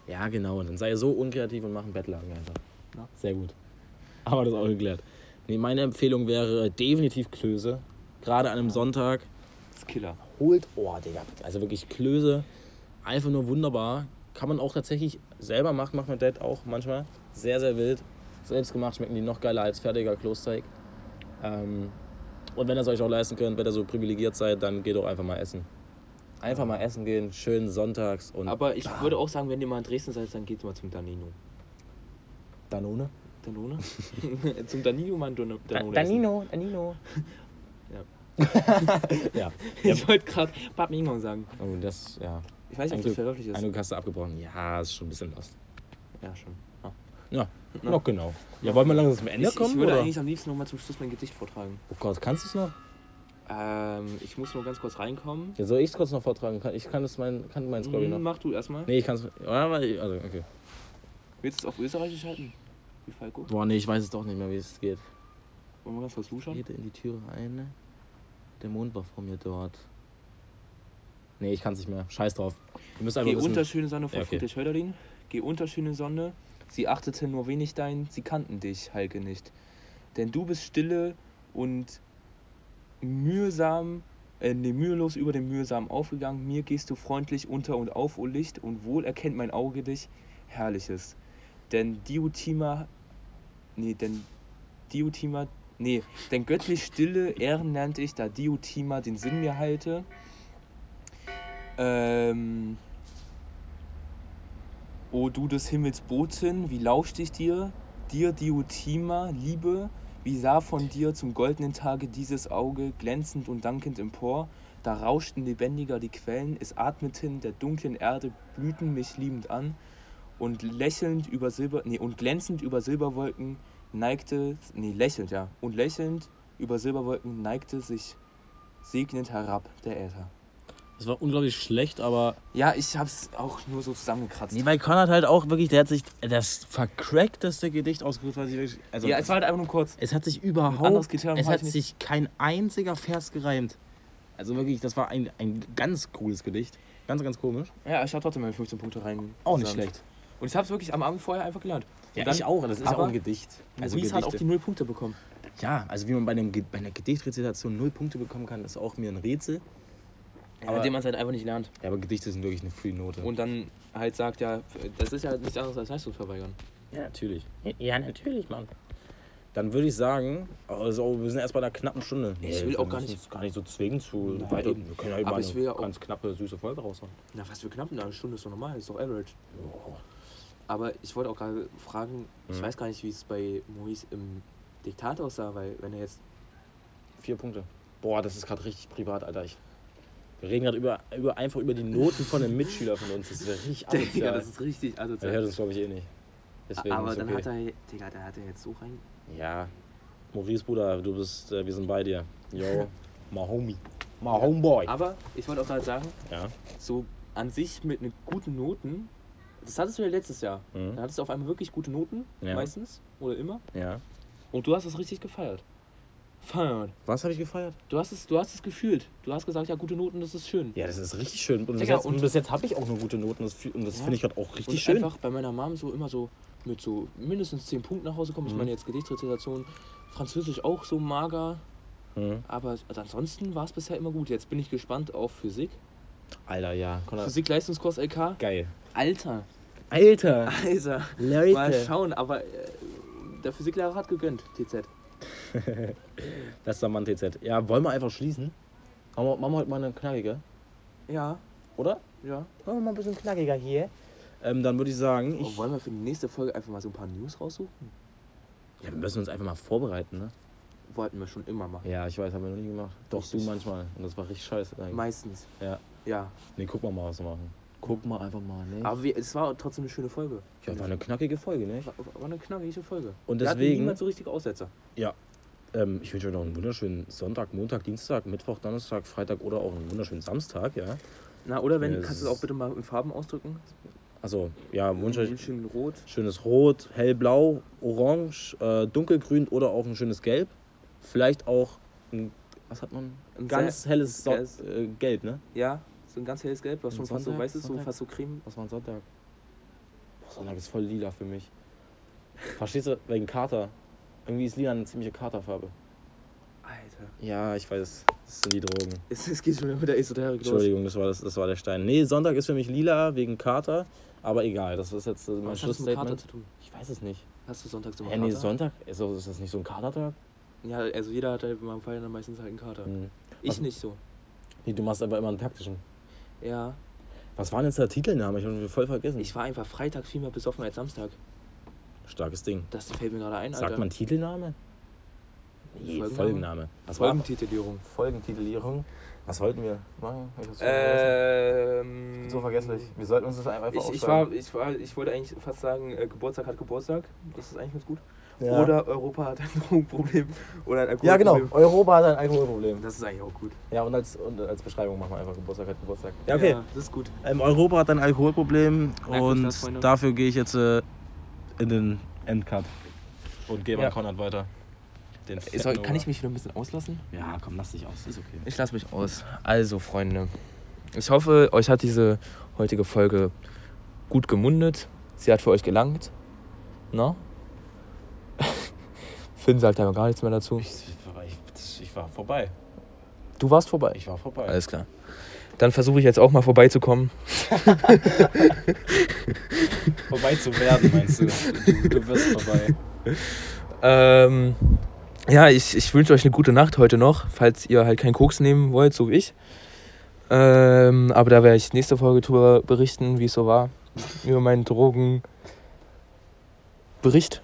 Ja, genau. Dann sei so unkreativ und mach einen Bettlaken einfach. Ja. Sehr gut. Aber das auch geklärt. Nee, meine Empfehlung wäre definitiv Klöße. Gerade an einem Sonntag. Das ist Killer. Holt, oh, Digga. Also wirklich Klöße. Einfach nur wunderbar. Kann man auch tatsächlich selber machen, macht mein Dad auch manchmal. Sehr, sehr wild. Selbst gemacht schmecken die noch geiler als fertiger Klosteig. Ähm, und wenn ihr es euch auch leisten könnt, wenn ihr so privilegiert seid, dann geht doch einfach mal essen. Einfach mal essen gehen, schön sonntags und Aber ich würde auch sagen, wenn ihr mal in Dresden seid, dann geht mal zum Danino. Danone. Danone? zum Danino mal Don- Danone. essen. Danino, Danino. Ja. Ich wollte gerade Papmingong sagen. Oh, das, ja. Ich weiß nicht, ob das verläuflich ist. Eine Kasse abgebrochen. Ja, ist schon ein bisschen lost. Ja, schon. Ja. Ja, Na. noch genau. Ja, wollen wir langsam zum Ende Ich, kommen? ich würde oder? eigentlich am liebsten noch mal zum Schluss mein Gedicht vortragen. Oh Gott, kannst du es noch? Ähm, ich muss nur ganz kurz reinkommen. Ja, soll ich es kurz noch vortragen? Ich kann es mein, kann meins, glaube ich, noch. Mach du erstmal. Nee, ich kann es. Also, okay. Willst du es auf Österreichisch halten? Wie Falco? Boah, nee, ich weiß es doch nicht mehr, wie es geht. Wollen wir ganz kurz luschern? Jede in die Tür rein. Der Mond war vor mir dort. Nee, ich kann es nicht mehr. Scheiß drauf. Ihr müsst einfach Geh wissen. unter schöne Sonne von Ja, okay. Friedrich Hölderlin. Geh unter schöne Sonne. Sie achteten nur wenig dein, sie kannten dich, Heike, nicht. Denn du bist stille und mühsam, äh, nee, mühelos über den mühsam aufgegangen. Mir gehst du freundlich unter und auf, o Licht, und wohl erkennt mein Auge dich, Herrliches. Denn Diotima, nee, denn Diotima, nee, denn göttlich stille Ehren nannte ich, da Diotima den Sinn mir halte. Ähm, O du des Himmels Boten, wie lauscht ich dir? Dir, Diotima, Liebe, wie sah von dir zum goldenen Tage dieses Auge glänzend und dankend empor? Da rauschten lebendiger die Quellen, es atmeten der dunklen Erde Blüten mich liebend an und lächelnd über Silber, nee, und glänzend über Silberwolken neigte, nee, lächelnd, ja, und lächelnd über Silberwolken neigte sich segnend herab der Äther. Das war unglaublich schlecht, aber. Ja, ich hab's auch nur so zusammengekratzt. Nee, weil Konrad halt auch wirklich, der hat sich das vercrackteste Gedicht ausgesucht, was ich wirklich. Also, ja, es war halt einfach nur kurz. es hat sich überhaupt. Es hab hat nicht. sich kein einziger Vers gereimt. Also wirklich, das war ein, ein ganz cooles Gedicht. Ganz, ganz komisch. Ja, ich habe trotzdem meine 15 Punkte rein. Auch nicht schlecht. Und ich habe es wirklich am Abend vorher einfach gelernt. Ja, dann- ich auch. Das ist ja aber auch ein Gedicht. Also Maurice hat auch Gedichte. die 0 Punkte bekommen. Ja, also wie man bei, einem, bei einer Gedichtrezitation null Punkte bekommen kann, ist auch mir ein Rätsel. Ja, Aber- indem man es halt einfach nicht lernt. Ja, aber Gedichte sind wirklich eine Free-Note. Und dann halt sagt, ja, das ist ja nichts anderes als Leistungsverweigern. Ja, natürlich. Ja, natürlich, Mann. Dann würde ich sagen, also wir sind erst bei einer knappen Stunde. Ich will auch gar nicht- gar nicht so zwingen zu Nein. weiter. Wir können halt Aber mal ich eine will ja auch- ganz knappe, süße Folge raushauen. Na, was für knapp eine Stunde ist doch normal, ist doch average. Aber ich wollte auch gerade fragen, ich Mhm. weiß gar nicht, wie es bei Maurice im Diktat aussah, weil wenn er jetzt. Vier Punkte. Boah, das ist gerade richtig privat, Alter. Ich, wir reden gerade über, über, einfach über die Noten von einem Mitschüler von uns. Das ist ja richtig Digga, asozial. das ist richtig. Also, Er hört uns, glaube ich, eh nicht. Deswegen aber dann okay. hat er. Digga, da hat er jetzt so rein. Ja, Maurice, Bruder, du bist, äh, wir sind bei dir. Yo, my homie. My homeboy. Aber ich wollte auch gerade sagen, Ja. so an sich mit einen guten Noten. Das hattest du ja letztes Jahr. Mhm. Da hattest du auf einmal wirklich gute Noten, Ja. meistens. Oder immer. ja. Und du hast es richtig gefeiert. Feiern. Was habe ich gefeiert? Du hast es, du hast es gefühlt. Du hast gesagt, ja, gute Noten, das ist schön. Ja, das ist richtig schön. Und bis Digga, jetzt, und- bis jetzt habe ich auch nur gute Noten. Das, und das Ja. finde ich gerade auch richtig und schön. einfach bei meiner Mom so immer so mit so mindestens 10 Punkten nach Hause kommen. Ich Mhm. meine jetzt Gedichtrezitation, Französisch auch so mager. Mhm. Aber also ansonsten war es bisher immer gut. Jetzt bin ich gespannt auf Physik. Alter, ja. Physik-Leistungskurs LK. Geil. Alter, Alter. Alter. Leute. Mal schauen, aber äh, der Physiklehrer hat gegönnt, TZ. Bester Mann TZ. Ja, wollen wir einfach schließen? Machen wir, machen wir heute mal eine knackige, Ja, oder? ja. Machen wir mal ein bisschen knackiger hier. Ähm, dann würde ich sagen, Oh, ich, wollen wir für die nächste Folge einfach mal so ein paar News raussuchen? ja, wir müssen uns einfach mal vorbereiten, ne? Wollten wir schon immer machen. Ja, ich weiß, haben wir noch nie gemacht. Doch, Richtig. du manchmal. Und das war richtig scheiße eigentlich. Meistens. Ja. Ja. Nee, guck mal mal, was wir machen. Guck mal einfach mal, ne? Aber wir, es war trotzdem eine schöne Folge. Ja, war eine knackige Folge, ne? War, war eine knackige Folge. Und Da hatte deswegen- niemand so richtig Aussetzer. Ähm, ich wünsche euch noch einen wunderschönen Sonntag, Montag, Dienstag, Mittwoch, Donnerstag, Freitag oder auch einen wunderschönen Samstag, ja. Na, oder wenn, Ja, kannst es du es auch bitte mal in Farben ausdrücken? Also, ja, wünsche euch schön rot. schönes Rot, hellblau, orange, äh, dunkelgrün oder auch ein schönes Gelb. Vielleicht auch ein, was hat man? Ein Ganz helles so äh, Gelb, ne? Ja, so ein ganz helles Gelb, was schon fast so Sonntag? weiß ist, so Sonntag? fast so creme. Was war ein Sonntag? Boah, Sonntag ist voll lila für mich. Verstehst du? Wegen Kater. Irgendwie ist lila eine ziemliche Katerfarbe. Alter. Ja, ich weiß. Das sind die Drogen. Es, es geht schon wieder mit der Esoterik los. Entschuldigung, das war, das, das war der Stein. Nee, Sonntag ist für mich lila wegen Kater. Aber egal, das ist jetzt äh, mein Was hat das mit Kater Schlussstatement. zu tun? Ich weiß es nicht. Hast du sonntags immer Hä, nee, Kater? Sonntag? Ist, das- ist das nicht so ein Katertag? Ja, also jeder hat halt beim Feiern dann meistens halt einen Kater. Hm. Ich Was- nicht so. Nee, du machst aber immer einen taktischen. Ja, Was war denn jetzt der Titelname? Ich habe ihn voll vergessen. ich war einfach Freitag viel mehr besoffen als Samstag. Starkes Ding. Das fällt mir gerade ein, Alter. Sagt man Titelname? Nee, Folgenname? Folgenname. Was war Folgentitulierung. Folgentitelierung? Was wollten wir machen? Ich so Ähm, so vergesslich. Wir sollten uns das einfach Ich, ich, war, ich, war, ich wollte eigentlich fast sagen, äh, Geburtstag hat Geburtstag. Das ist eigentlich ganz gut. Ja. Oder Europa hat ein Drogenproblem. Oder ein ja, genau. Alkoholproblem. Europa hat ein Alkoholproblem. Das ist eigentlich auch gut. Ja, und als, und als Beschreibung machen wir einfach Geburtstag hat Geburtstag. Ja, okay. das ist gut. Ähm, Europa hat ein Alkoholproblem Merkt und das, dafür gehe ich jetzt äh, in den Endcut und gebe Ja. an Konrad weiter. Den Ist, fetten kann ich mich wieder ein bisschen auslassen? Ja, komm, lass dich aus, ist okay. Ich lasse mich aus. Also, Freunde. Ich hoffe, euch hat diese heutige Folge gut gemundet. Sie hat für euch gelangt. Na? Finn sagt ja gar nichts mehr dazu. Ich, ich, ich war vorbei. Du warst vorbei. Ich war vorbei. Alles klar. Dann versuche ich jetzt auch mal vorbeizukommen. vorbei zu werden, meinst du? Du, du wirst vorbei. Ähm, ja, ich, ich wünsche euch eine gute Nacht heute noch, falls ihr halt keinen Koks nehmen wollt, so wie ich. Ähm, aber da werde ich nächste Folge drüber berichten, wie es so war. Über meinen Drogenbericht.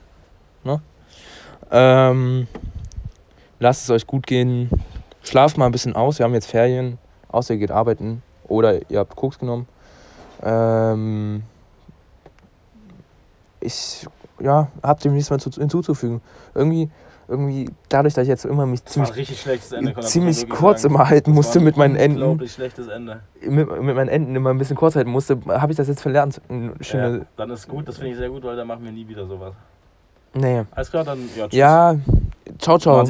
Ähm, lasst es euch gut gehen. Schlaft mal ein bisschen aus. Wir haben jetzt Ferien. Außer ihr geht arbeiten. Oder ihr habt Koks genommen. Ähm, ich ja, hab dem nichts mehr zu, hinzuzufügen. Irgendwie, irgendwie, dadurch, dass ich jetzt immer mich ziemlich, ziemlich kurz sagen. immer halten musste mit meinen Enden, Unglaublich schlechtes Ende. mit, mit meinen Enden immer ein bisschen kurz halten musste, habe ich das jetzt verlernt. Schöne, Ja, dann ist gut, das finde ich sehr gut, weil dann machen wir nie wieder sowas. Nee. Alles klar, dann ja, tschüss. Ja, ciao, ciao.